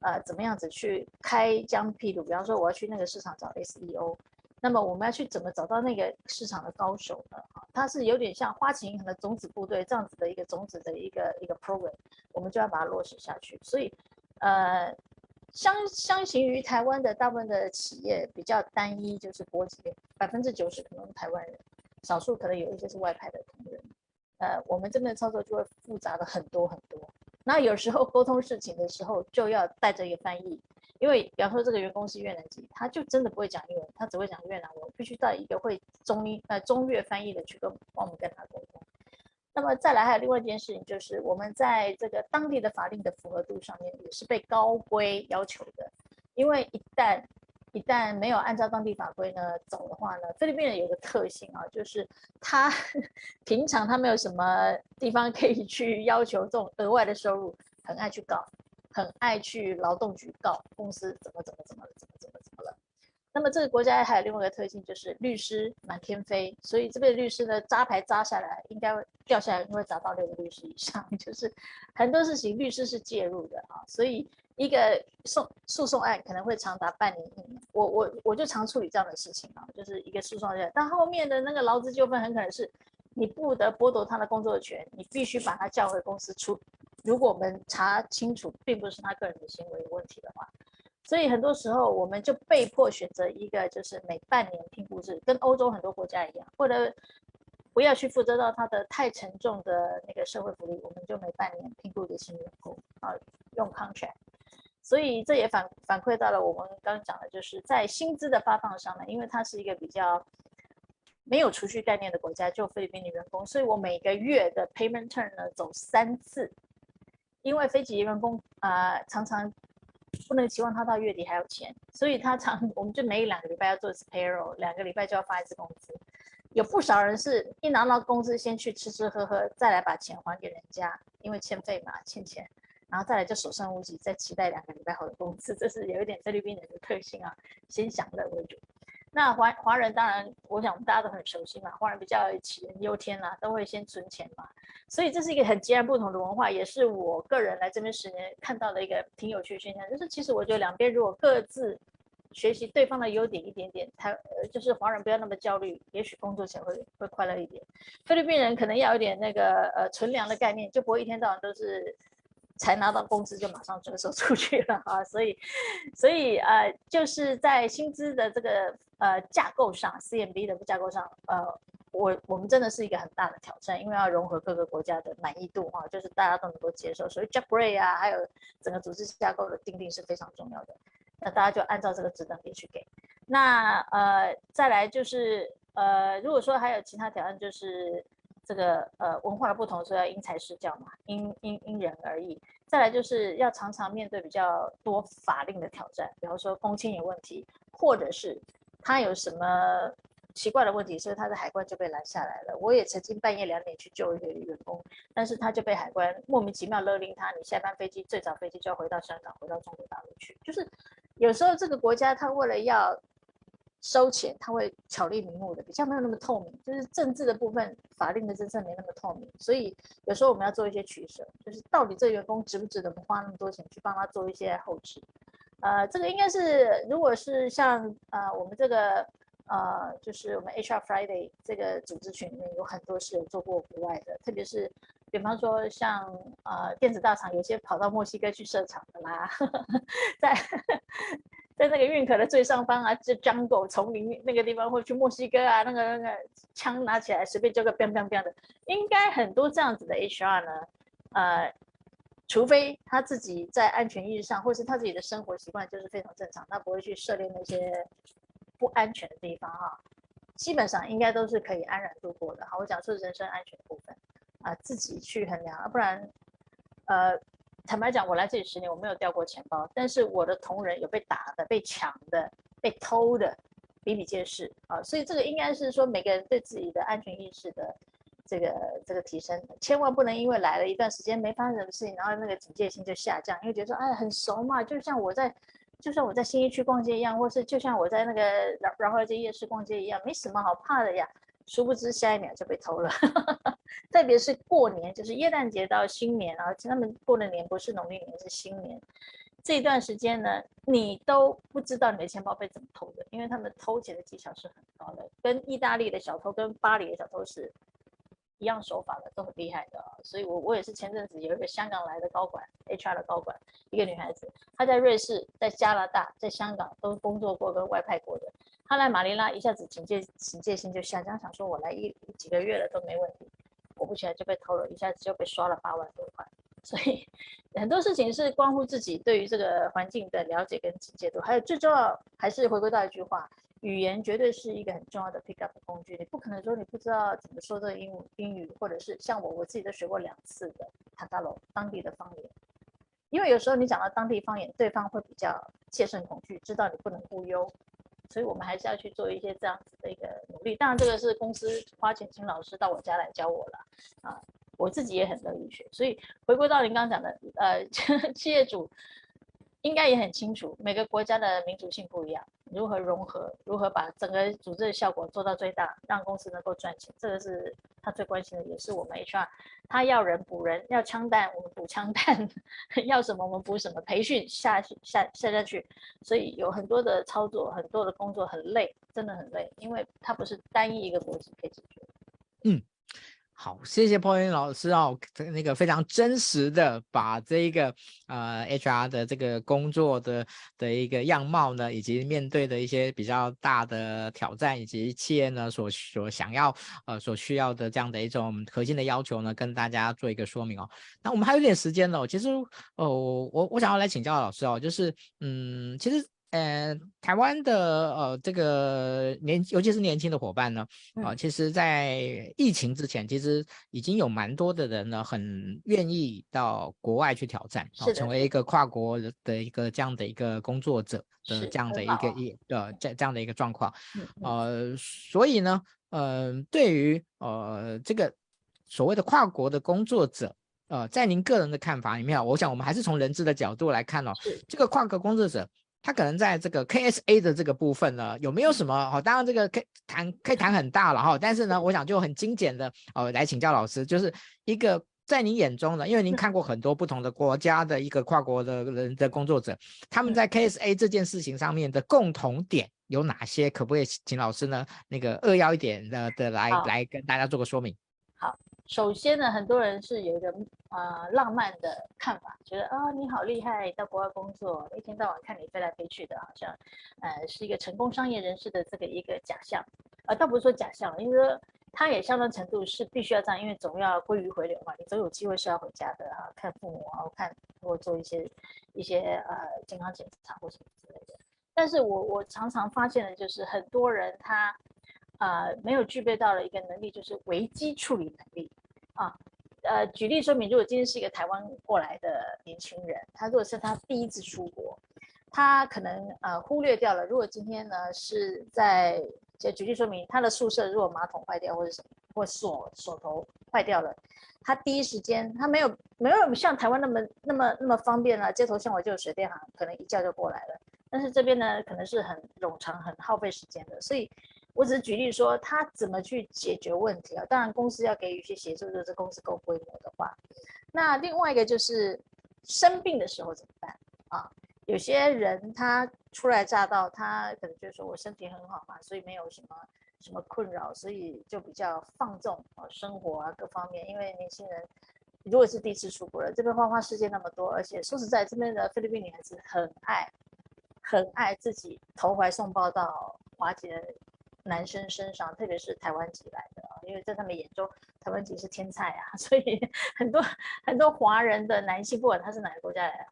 呃，怎么样子去开疆辟土？比方说，我要去那个市场找 SEO。那么我们要去怎么找到那个市场的高手呢？啊，它是有点像花旗银行的种子部队这样子的一个种子的一个一个 program，我们就要把它落实下去。所以，呃，相相形于台湾的大部分的企业比较单一，就是国籍百分之九十可能台湾人，少数可能有一些是外派的同仁。呃，我们这边操作就会复杂的很多很多。那有时候沟通事情的时候，就要带着一个翻译。因为比方说这个员工是越南籍，他就真的不会讲英文，他只会讲越南文，必须带一个会中英呃中越翻译的去跟帮我们跟他沟通。那么再来还有另外一件事情，就是我们在这个当地的法令的符合度上面也是被高规要求的，因为一旦一旦没有按照当地法规呢走的话呢，菲律宾人有个特性啊，就是他 平常他没有什么地方可以去要求这种额外的收入，很爱去告。很爱去劳动局告公司怎么怎么怎么，怎么怎么。那么这个国家还有另外一个特性，就是律师满天飞，所以这边律师呢扎牌扎下来，应该会掉下来，会砸到六个律师以上。就是很多事情律师是介入的啊，所以一个诉诉讼案可能会长达半年一年。我我我就常处理这样的事情啊，就是一个诉讼案，但后面的那个劳资纠纷很可能是你不得剥夺他的工作权，你必须把他叫回公司处。如果我们查清楚，并不是他个人的行为有问题的话，所以很多时候我们就被迫选择一个就是每半年评估制，跟欧洲很多国家一样，或者不要去负责到他的太沉重的那个社会福利，我们就每半年评估一个新员工啊，用 contract。所以这也反反馈到了我们刚刚讲的，就是在薪资的发放上呢，因为它是一个比较没有储蓄概念的国家，就菲律宾的员工，所以我每个月的 payment term 呢走三次。因为非籍员工啊、常常不能期望他到月底还有钱，所以他常 我们就每两个礼拜要做一次 payroll，两个礼拜就要发一次工资。有不少人是一拿到工资先去吃吃喝喝，再来把钱还给人家，因为欠费嘛，欠钱，然后再来就所剩无几，再期待两个礼拜后的工资，这是有一点菲律宾人的特性啊，先享乐为主。那华华人当然，我想大家都很熟悉嘛，华人比较杞人忧天啦，都会先存钱嘛，所以这是一个很截然不同的文化，也是我个人来这边十年看到的一个挺有趣的现象，就是其实我觉得两边如果各自学习对方的优点一点点，他呃就是华人不要那么焦虑，也许工作起来会会快乐一点，菲律宾人可能要有点那个呃存粮的概念，就不会一天到晚都是。才拿到工资就马上转手 出去了啊，所以，所以呃，就是在薪资的这个呃架构上，CMB 的架构上，呃，我我们真的是一个很大的挑战，因为要融合各个国家的满意度哈，就是大家都能够接受，所以 job rate 啊，还有整个组织架构的定定是非常重要的。那大家就按照这个职等别去给。那呃，再来就是呃，如果说还有其他挑战，就是。这个呃文化不同，所以要因材施教嘛，因因因人而异。再来就是要常常面对比较多法令的挑战，比方说工签有问题，或者是他有什么奇怪的问题，所以他在海关就被拦下来了。我也曾经半夜两点去救一个员工，但是他就被海关莫名其妙勒令他，你下班飞机最早飞机就要回到香港，回到中国大陆去。就是有时候这个国家他为了要。收钱，他会巧立名目的，比较没有那么透明，就是政治的部分，法令的政策没那么透明，所以有时候我们要做一些取舍，就是到底这员工值不值得我们花那么多钱去帮他做一些后置，呃，这个应该是如果是像呃我们这个呃就是我们 HR Friday 这个组织群里面有很多是有做过国外的，特别是比方说像呃电子大厂，有些跑到墨西哥去设厂的啦，呵 呵在。在那个运河的最上方啊，这 jungle 丛林那个地方，或者去墨西哥啊，那个那个枪拿起来随便叫个 biang bang bang 的，应该很多这样子的 HR 呢，呃，除非他自己在安全意识上，或是他自己的生活习惯就是非常正常，他不会去涉猎那些不安全的地方哈，基本上应该都是可以安然度过的。好，我讲说人身安全的部分啊，自己去衡量，不然，呃。坦白讲，我来这里十年，我没有掉过钱包，但是我的同仁有被打的、被抢的、被偷的，比比皆是啊。所以这个应该是说，每个人对自己的安全意识的这个这个提升，千万不能因为来了一段时间没发生什么事情，然后那个警戒心就下降，因为觉得说哎很熟嘛，就像我在就像我在新义区逛街一样，或是就像我在那个饶饶河街夜市逛街一样，没什么好怕的呀。殊不知下一秒就被偷了，特别是过年，就是耶诞节到新年啊，他们过的年不是农历年是新年，这一段时间呢，你都不知道你的钱包被怎么偷的，因为他们偷钱的技巧是很高的，跟意大利的小偷跟巴黎的小偷是。一样手法的都很厉害的，所以我我也是前阵子有一个香港来的高管，HR 的高管，一个女孩子，她在瑞士、在加拿大、在香港都工作过跟外派过的，她来马尼拉一下子警戒警戒心就下降，想说我来一几个月了都没问题，果不其然就被偷了，一下子就被刷了八万多块，所以很多事情是关乎自己对于这个环境的了解跟警戒度，还有最重要还是回归到一句话。语言绝对是一个很重要的 pick up 工具，你不可能说你不知道怎么说这英语，英语或者是像我，我自己都学过两次的 Tagalog 当地的方言，因为有时候你讲到当地方言，对方会比较切身恐惧，知道你不能忽悠，所以我们还是要去做一些这样子的一个努力。当然，这个是公司花钱请老师到我家来教我了啊，我自己也很乐意学。所以回归到您刚刚讲的，呃，企业主。应该也很清楚，每个国家的民族性不一样，如何融合，如何把整个组织的效果做到最大，让公司能够赚钱，这个是他最关心的，也是我们 HR，他要人补人，要枪弹我们补枪弹，要什么我们补什么，培训下去下下下去，所以有很多的操作，很多的工作很累，真的很累，因为它不是单一一个国籍可以解决。嗯。好，谢谢 Poine 老师哦，那个非常真实的把这一个呃 HR 的这个工作的的一个样貌呢，以及面对的一些比较大的挑战，以及企业呢所所想要呃所需要的这样的一种核心的要求呢，跟大家做一个说明哦。那我们还有点时间呢，其实哦，我我想要来请教老师哦，就是嗯，其实。呃，台湾的呃这个年，尤其是年轻的伙伴呢，啊、呃，其实，在疫情之前，其实已经有蛮多的人呢，很愿意到国外去挑战，啊、呃，成为一个跨国的一个这样的一个工作者的这样的一个一呃这这样的一个状况，呃，所以呢，呃，对于呃这个所谓的跨国的工作者，呃，在您个人的看法里面，我想我们还是从人资的角度来看哦，这个跨国工作者。他可能在这个 KSA 的这个部分呢，有没有什么？哦，当然这个可以谈可以谈很大了哈。但是呢，我想就很精简的哦来请教老师，就是一个在您眼中呢，因为您看过很多不同的国家的一个跨国的人的工作者，他们在 KSA 这件事情上面的共同点有哪些？可不可以请老师呢那个扼要一点的的来来跟大家做个说明？好。首先呢，很多人是有一个呃浪漫的看法，觉得啊、你好厉害，到国外工作，一天到晚看你飞来飞去的，好像呃是一个成功商业人士的这个一个假象，呃倒不是说假象，因为他也相当程度是必须要这样，因为总要归于回流嘛，你总有机会是要回家的啊，看父母啊，看或做一些一些呃健康检查或什么之类的。但是我我常常发现的就是很多人他。啊、呃，没有具备到了一个能力，就是危机处理能力啊。呃，举例说明，如果今天是一个台湾过来的年轻人，他如果是他第一次出国，他可能呃忽略掉了，如果今天呢是在就举例说明，他的宿舍如果马桶坏掉或者什么，或锁锁头坏掉了，他第一时间他没有没有像台湾那么那么那么方便了，街头巷尾就有水电行，可能一叫就过来了。但是这边呢，可能是很冗长、很耗费时间的，所以。我只是举例说，他怎么去解决问题啊？当然，公司要给予一些协助，就是公司够规模的话。那另外一个就是生病的时候怎么办啊？有些人他初来乍到，他可能就是说我身体很好嘛，所以没有什么什么困扰，所以就比较放纵啊，生活啊各方面。因为年轻人如果是第一次出国了，这边花花世界那么多，而且说实在，这边的菲律宾女孩子很爱很爱自己投怀送抱到华姐男生身上，特别是台湾籍来的啊，因为在他们眼中，台湾籍是天菜啊，所以很多很多华人的男性，不管他是哪个国家来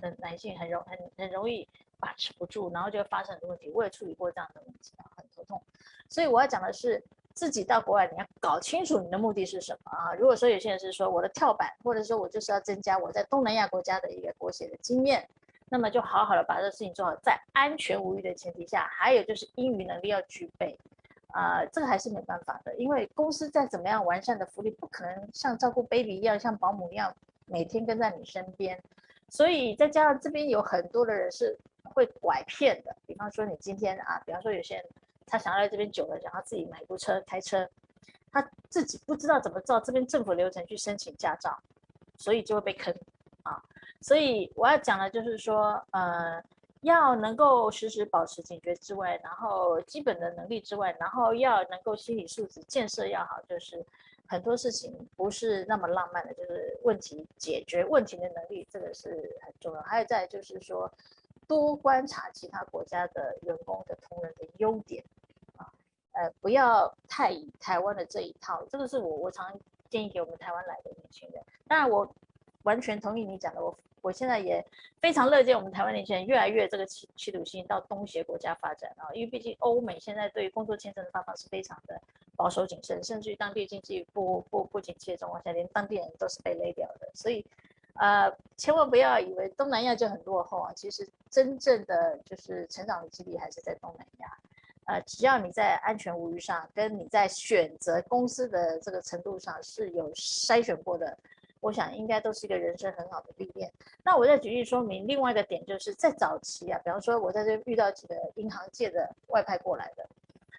的，的男性很容很很容易把持不住，然后就会发生很多问题。我也处理过这样的问题啊，很头痛。所以我要讲的是，自己到国外，你要搞清楚你的目的是什么啊。如果说有些人是说我的跳板，或者说我就是要增加我在东南亚国家的一个国写的经验。那么就好好的把这个事情做好，在安全无虞的前提下，还有就是英语能力要具备，啊、这个还是没办法的，因为公司再怎么样完善的福利，不可能像照顾 baby 一样，像保姆一样每天跟在你身边。所以再加上这边有很多的人是会拐骗的，比方说你今天啊，比方说有些人他想要来这边久了，然后自己买部车开车，他自己不知道怎么照这边政府流程去申请驾照，所以就会被坑啊。所以我要讲的就是说，呃。要能够时时保持警觉之外，然后基本的能力之外，然后要能够心理素质建设要好，就是很多事情不是那么浪漫的，就是问题解决问题的能力，这个是很重要。还有再就是说，多观察其他国家的员工的同仁的优点啊，呃，不要太以台湾的这一套，这个是我我常建议给我们台湾来的年轻人。当然我。完全同意你讲的，我我现在也非常乐见我们台湾年轻人越来越这个企企图心到东协国家发展啊，因为毕竟欧美现在对于工作签证的发放是非常的保守谨慎，甚至于当地经济不不不景气的情况下，连当地人都是被勒掉的，所以呃，千万不要以为东南亚就很落后啊，其实真正的就是成长的基地还是在东南亚，呃，只要你在安全无虞上，跟你在选择公司的这个程度上是有筛选过的。我想应该都是一个人生很好的历练。那我再举例说明另外一个点，就是在早期啊，比方说我在这遇到几个银行界的外派过来的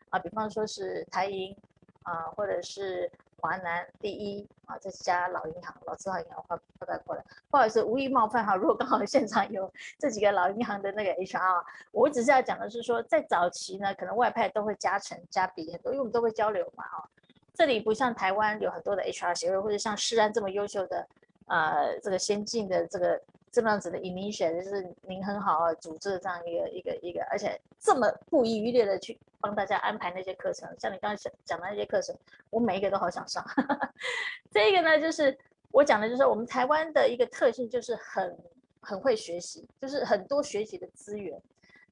啊，比方说是台银啊，或者是华南第一啊，这家老银行、老字号银行外外派过来。不好意思，无意冒犯哈，如果刚好现场有这几个老银行的那个 HR，我只是要讲的是说，在早期呢，可能外派都会加成加比很多，因为我们都会交流嘛啊。这里不像台湾有很多的 HR 协会，或者像世安这么优秀的，呃，这个先进的这个这么样子的 initiate，就是您很好啊，组织的这样一个一个一个，而且这么不遗余力的去帮大家安排那些课程，像你刚才讲讲的那些课程，我每一个都好想上。这个呢，就是我讲的，就是我们台湾的一个特性，就是很很会学习，就是很多学习的资源。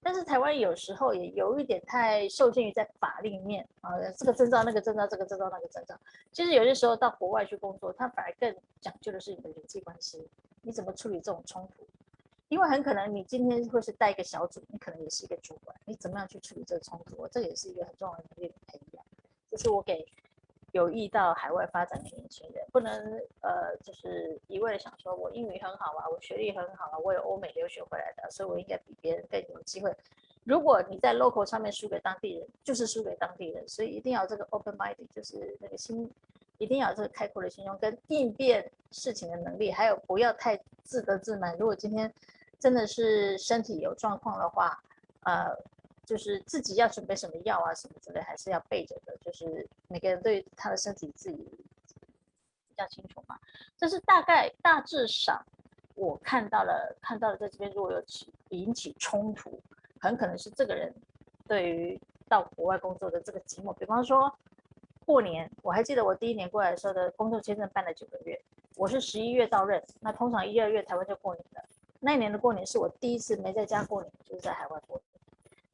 但是台湾有时候也有一点太受限于在法令面啊，这个证照那个证照，这个证照那个证照。其实有些时候到国外去工作，他反而更讲究的是你的人际关系，你怎么处理这种冲突？因为很可能你今天会是带一个小组，你可能也是一个主管，你怎么样去处理这个冲突？这也是一个很重要的能力培养。这是我给。有意到海外发展的年轻人，不能呃，就是一味的想说，我英语很好啊，我学历很好啊，我有欧美留学回来的，所以我应该比别人更有机会。如果你在 local 上面输给当地人，就是输给当地人，所以一定要这个 open-minded，就是那个心，一定要这个开阔的心胸跟应变事情的能力，还有不要太自得自满。如果今天真的是身体有状况的话，呃。就是自己要准备什么药啊，什么之类，还是要备着的。就是每个人对他的身体自己比较清楚嘛。这是大概大致上我看到了，看到了在这边如果有起引起冲突，很可能是这个人对于到国外工作的这个寂寞。比方说过年，我还记得我第一年过来的时候的工作签证办了九个月，我是十一月到任，那通常一二月台湾就过年了。那一年的过年是我第一次没在家过年，就是在海外过年。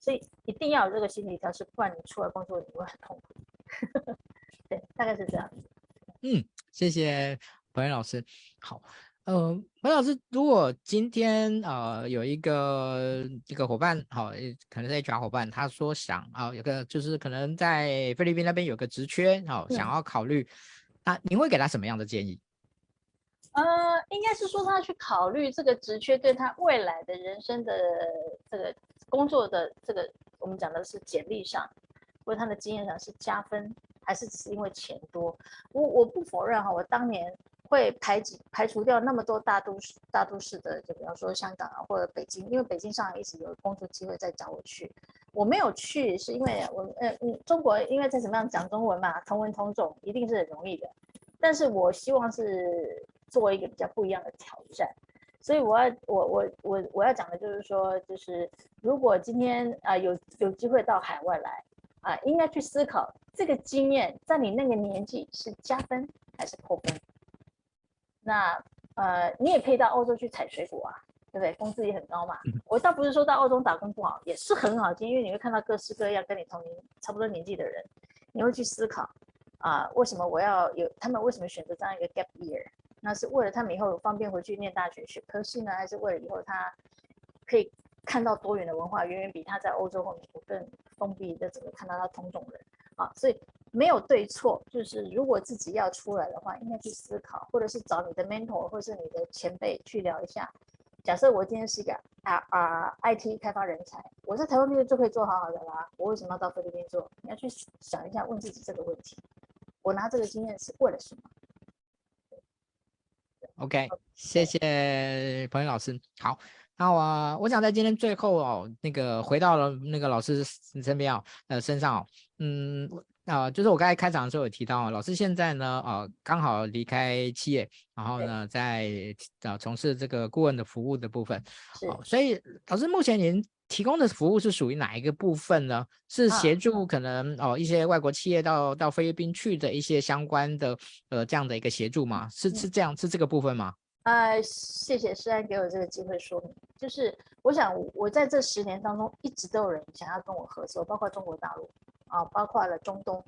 所以一定要有这个心理调试，不然你出来工作你会很痛苦。对，大概是这样。嗯，谢谢彭元老师。好，呃，彭老师，如果今天呃有一个一个伙伴，好，可能是 HR 伙伴，他说想啊、呃，有个就是可能在菲律宾那边有个职缺，好，想要考虑，那您会给他什么样的建议？呃，应该是说他去考虑这个职缺对他未来的人生的这个。工作的这个，我们讲的是简历上，或者他的经验上是加分，还是只是因为钱多？我我不否认哈，我当年会排挤排除掉那么多大都市大都市的，就比方说香港啊或者北京，因为北京上海一直有工作机会在找我去，我没有去是因为我呃嗯中国因为在怎么样讲中文嘛，同文同种一定是很容易的，但是我希望是做一个比较不一样的挑战。所以我要我我我我要讲的就是说，就是如果今天啊、呃、有有机会到海外来啊、呃，应该去思考这个经验在你那个年纪是加分还是扣分。那呃你也可以到澳洲去采水果啊，对不对？工资也很高嘛。我倒不是说到澳洲打工不好，也是很好，因为你会看到各式各样跟你同龄差不多年纪的人，你会去思考啊、呃，为什么我要有他们为什么选择这样一个 gap year？那是为了他们以后方便回去念大学学科系呢，还是为了以后他可以看到多元的文化，远远比他在欧洲或美国更封闭的，整个看到他同种人？啊，所以没有对错，就是如果自己要出来的话，应该去思考，或者是找你的 mentor 或是你的前辈去聊一下。假设我今天是一个啊啊 IT 开发人才，我在台湾那边就可以做好好的啦，我为什么要到菲律宾做？你要去想一下，问自己这个问题。我拿这个经验是为了什么？OK，谢谢彭云老师。好，那我我想在今天最后哦，那个回到了那个老师身边哦，呃身上哦，嗯。啊、呃，就是我刚才开场的时候有提到，老师现在呢，呃，刚好离开企业，然后呢，在呃从事这个顾问的服务的部分。哦，所以老师目前您提供的服务是属于哪一个部分呢？是协助可能、啊、哦一些外国企业到到菲律宾去的一些相关的呃这样的一个协助吗？是是这样、嗯、是这个部分吗？呃，谢谢诗安给我这个机会说明，就是我想我在这十年当中一直都有人想要跟我合作，包括中国大陆。啊，包括了中东，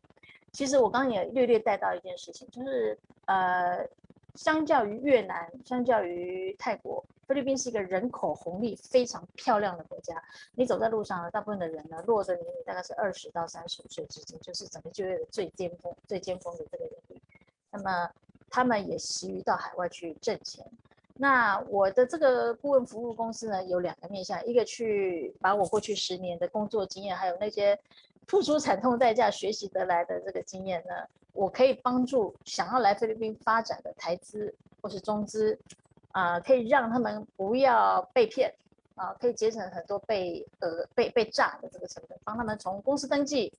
其实我刚刚也略略带到一件事情，就是呃，相较于越南，相较于泰国，菲律宾是一个人口红利非常漂亮的国家。你走在路上呢，大部分的人呢，落的年龄大概是二十到三十五岁之间，就是整个就业的最巅峰、最巅峰的这个年龄。那么他们也习于到海外去挣钱。那我的这个顾问服务公司呢，有两个面向，一个去把我过去十年的工作经验，还有那些。付出惨痛代价学习得来的这个经验呢，我可以帮助想要来菲律宾发展的台资或是中资，啊、可以让他们不要被骗，啊、可以节省很多被呃被被诈的这个成本，帮他们从公司登记、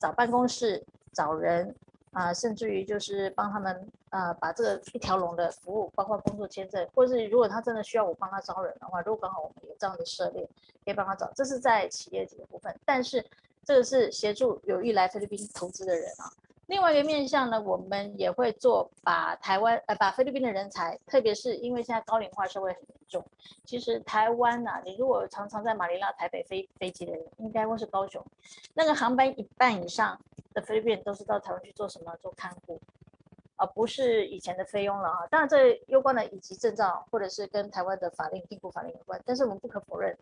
找办公室、找人，啊、甚至于就是帮他们啊、把这个一条龙的服务，包括工作签证，或是如果他真的需要我帮他招人的话，如果刚好我们有这样的涉猎，可以帮他找，这是在企业级的部分，但是。这个是协助有意来菲律宾投资的人啊。另外一个面向呢，我们也会做把台湾呃把菲律宾的人才，特别是因为现在高龄化社会很严重。其实台湾呐、啊，你如果常常在马尼拉、台北飞飞机的人，应该会是高雄。那个航班一半以上的菲律宾人都是到台湾去做什么？做看护，而不是以前的菲佣了啊。当然，这攸关的以及证照或者是跟台湾的法令、地部法令有关，但是我们不可否认。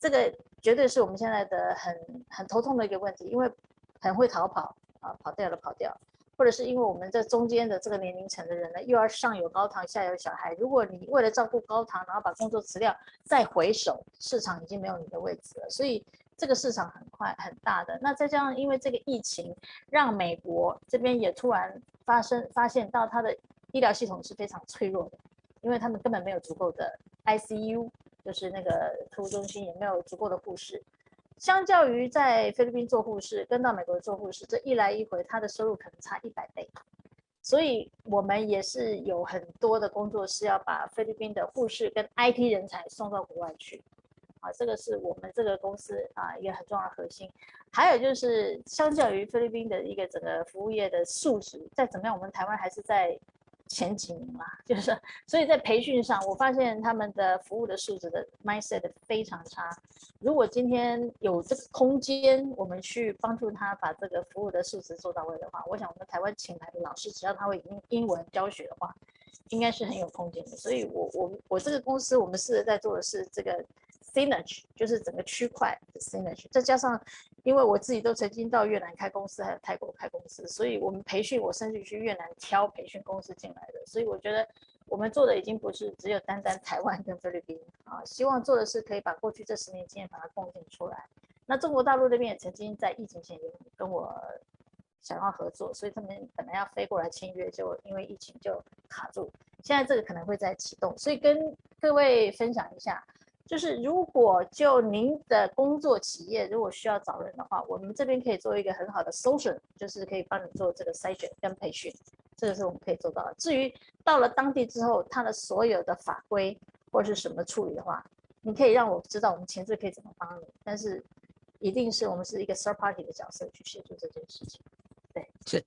这个绝对是我们现在的很很头痛的一个问题，因为很会逃跑啊，跑掉了跑掉，或者是因为我们这中间的这个年龄层的人呢，又要上有高堂，下有小孩。如果你为了照顾高堂，然后把工作辞掉，再回首，市场已经没有你的位置了。所以这个市场很快很大的。那再加上因为这个疫情，让美国这边也突然发生发现到它的医疗系统是非常脆弱的，因为他们根本没有足够的 ICU。就是那个服务中心也没有足够的护士，相较于在菲律宾做护士，跟到美国做护士，这一来一回，他的收入可能差一百倍。所以我们也是有很多的工作是要把菲律宾的护士跟 IT 人才送到国外去，啊，这个是我们这个公司啊一个很重要的核心。还有就是相较于菲律宾的一个整个服务业的素质，再怎么样，我们台湾还是在。前几名嘛，就是所以在培训上，我发现他们的服务的素质的 mindset 非常差。如果今天有这个空间，我们去帮助他把这个服务的素质做到位的话，我想我们台湾请来的老师，只要他会英英文教学的话，应该是很有空间的。所以我我我这个公司，我们试着在做的是这个 synergy，就是整个区块的 synergy，再加上。因为我自己都曾经到越南开公司，还有泰国开公司，所以我们培训，我甚至去越南挑培训公司进来的。所以我觉得我们做的已经不是只有单单台湾跟菲律宾啊，希望做的是可以把过去这十年经验把它贡献出来。那中国大陆那边也曾经在疫情前也跟我想要合作，所以他们本来要飞过来签约，就因为疫情就卡住。现在这个可能会再启动，所以跟各位分享一下。就是如果就您的工作企业如果需要找人的话，我们这边可以做一个很好的 social，就是可以帮你做这个筛选跟培训，这个是我们可以做到的。至于到了当地之后，他的所有的法规或是什么处理的话，你可以让我知道，我们前置可以怎么帮你。但是一定是我们是一个 third party 的角色去协助这件事情。对，是。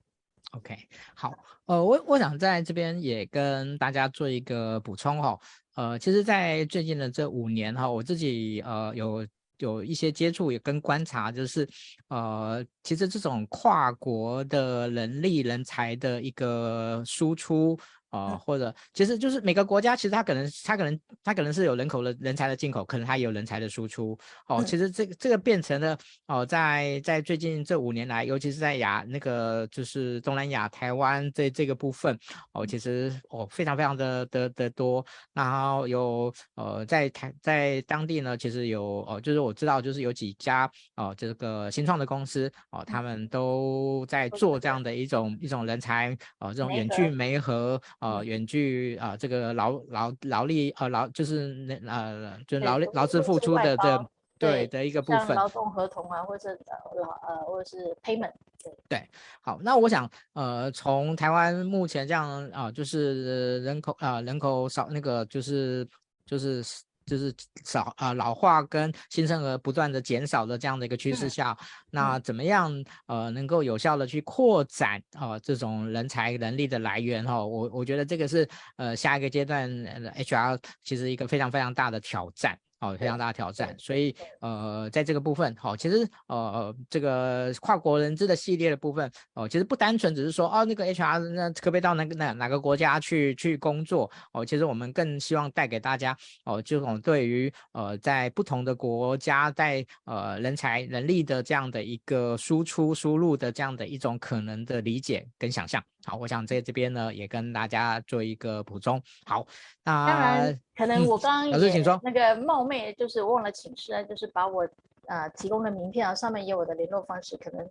OK，好，呃，我我想在这边也跟大家做一个补充哈，呃，其实，在最近的这五年哈，我自己呃有有一些接触也跟观察，就是呃，其实这种跨国的人力人才的一个输出呃，嗯、或者其实就是每个国家其实它可能它可能它可能是有人口的人才的进口，可能它也有人才的输出。哦，其实这个这个变成了哦，在在最近这五年来，尤其是在亚那个就是东南亚、台湾这这个部分，哦，其实哦非常非常的的的多。然后有呃在台在当地呢，其实有哦，就是我知道就是有几家哦这个新创的公司哦，他们都在做这样的一种一种人才哦这种远距。媒合呃远距啊这个劳劳劳力呃劳就是那呃就劳力劳资付出的这。对的一个部分，劳动合同啊，或者呃劳呃，或者是 payment 对。对，好，那我想呃，从台湾目前这样啊、呃，就是人口啊、呃，人口少那个就是就是就是少啊、呃，老化跟新生儿不断的减少的这样的一个趋势下，嗯、那怎么样呃，能够有效的去扩展啊、呃、这种人才能力的来源哈、哦？我我觉得这个是呃下一个阶段 HR 其实一个非常非常大的挑战。哦，非常大的挑战，所以呃，在这个部分，好、哦，其实呃，这个跨国人资的系列的部分，哦，其实不单纯只是说，哦，那个 HR 那可不可以到哪个哪哪个国家去去工作？哦，其实我们更希望带给大家，哦，这种对于呃，在不同的国家，在呃人才人力的这样的一个输出输入的这样的一种可能的理解跟想象。好，我想在这边呢，也跟大家做一个补充。好，那当然，可能我刚刚、嗯、老师请说，那个冒昧就是忘了请示，就是把我呃提供的名片啊，上面也有我的联络方式，可能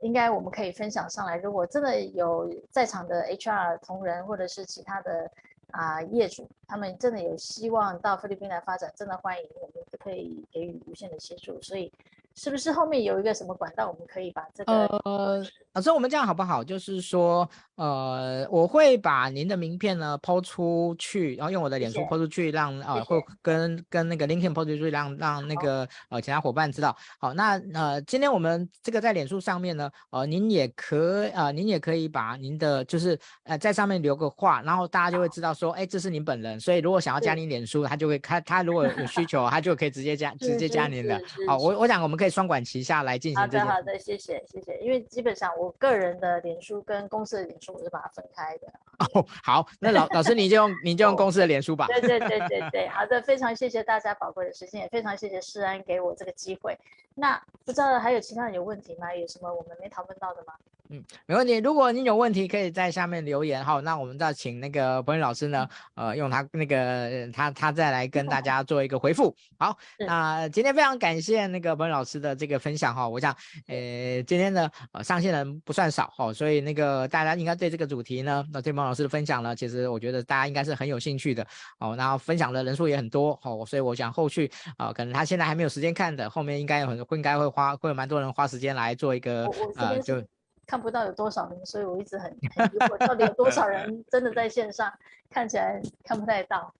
应该我们可以分享上来。如果真的有在场的 HR 同仁或者是其他的啊、呃、业主，他们真的有希望到菲律宾来发展，真的欢迎，我们都可以给予无限的协助。所以。是不是后面有一个什么管道，我们可以把这个？呃，老师，我们这样好不好？就是说，呃，我会把您的名片呢抛出去，然后用我的脸书抛出去，让呃，或跟跟那个 LinkedIn 抛出去，让让那个呃其他伙伴知道。好，那呃，今天我们这个在脸书上面呢，呃，您也可呃，您也可以把您的就是呃在上面留个话，然后大家就会知道说，哎，这是您本人。所以如果想要加您脸书，他就会他他如果有需求，他就可以直接加直接加您的。好，我我想我们可以。双管齐下来进行。好的，好的，谢谢，谢谢。因为基本上我我个人的脸书跟公司的脸书我是把它分开的。哦，好，那老老师你就用你就用公司的脸书吧。对对对对 对，好的，非常谢谢大家宝贵的时间，也非常谢谢世安给我这个机会。那不知道还有其他人有问题吗？有什么我们没讨论到的吗？嗯，没问题。如果您有问题，可以在下面留言。哈，那我们再请那个博宇老师呢，呃，用他那个他他再来跟大家做一个回复。好，那今天非常感谢那个博宇老师的这个分享哈。我想，呃，今天的，呃，上线人不算少哈，所以那个大家应该对这个主题呢，那对博云老师的分享呢，其实我觉得大家应该是很有兴趣的哦。然后分享的人数也很多哦，所以我想后续啊，可能他现在还没有时间看的，后面应该有很会应该会花会有蛮多人花时间来做一个呃就。看不到有多少人，所以我一直很很疑惑，到底有多少人 真的在线上？看起来看不太到。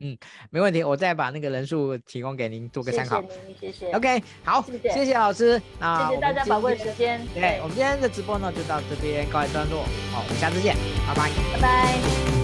嗯，没问题，我再把那个人数提供给您做个参考。谢谢您，谢谢。OK，好，谢谢，谢谢老师。那谢谢大家宝贵的时间。对，我们今天的直播呢就到这边告一段落。好，我们下次见，拜拜，拜拜。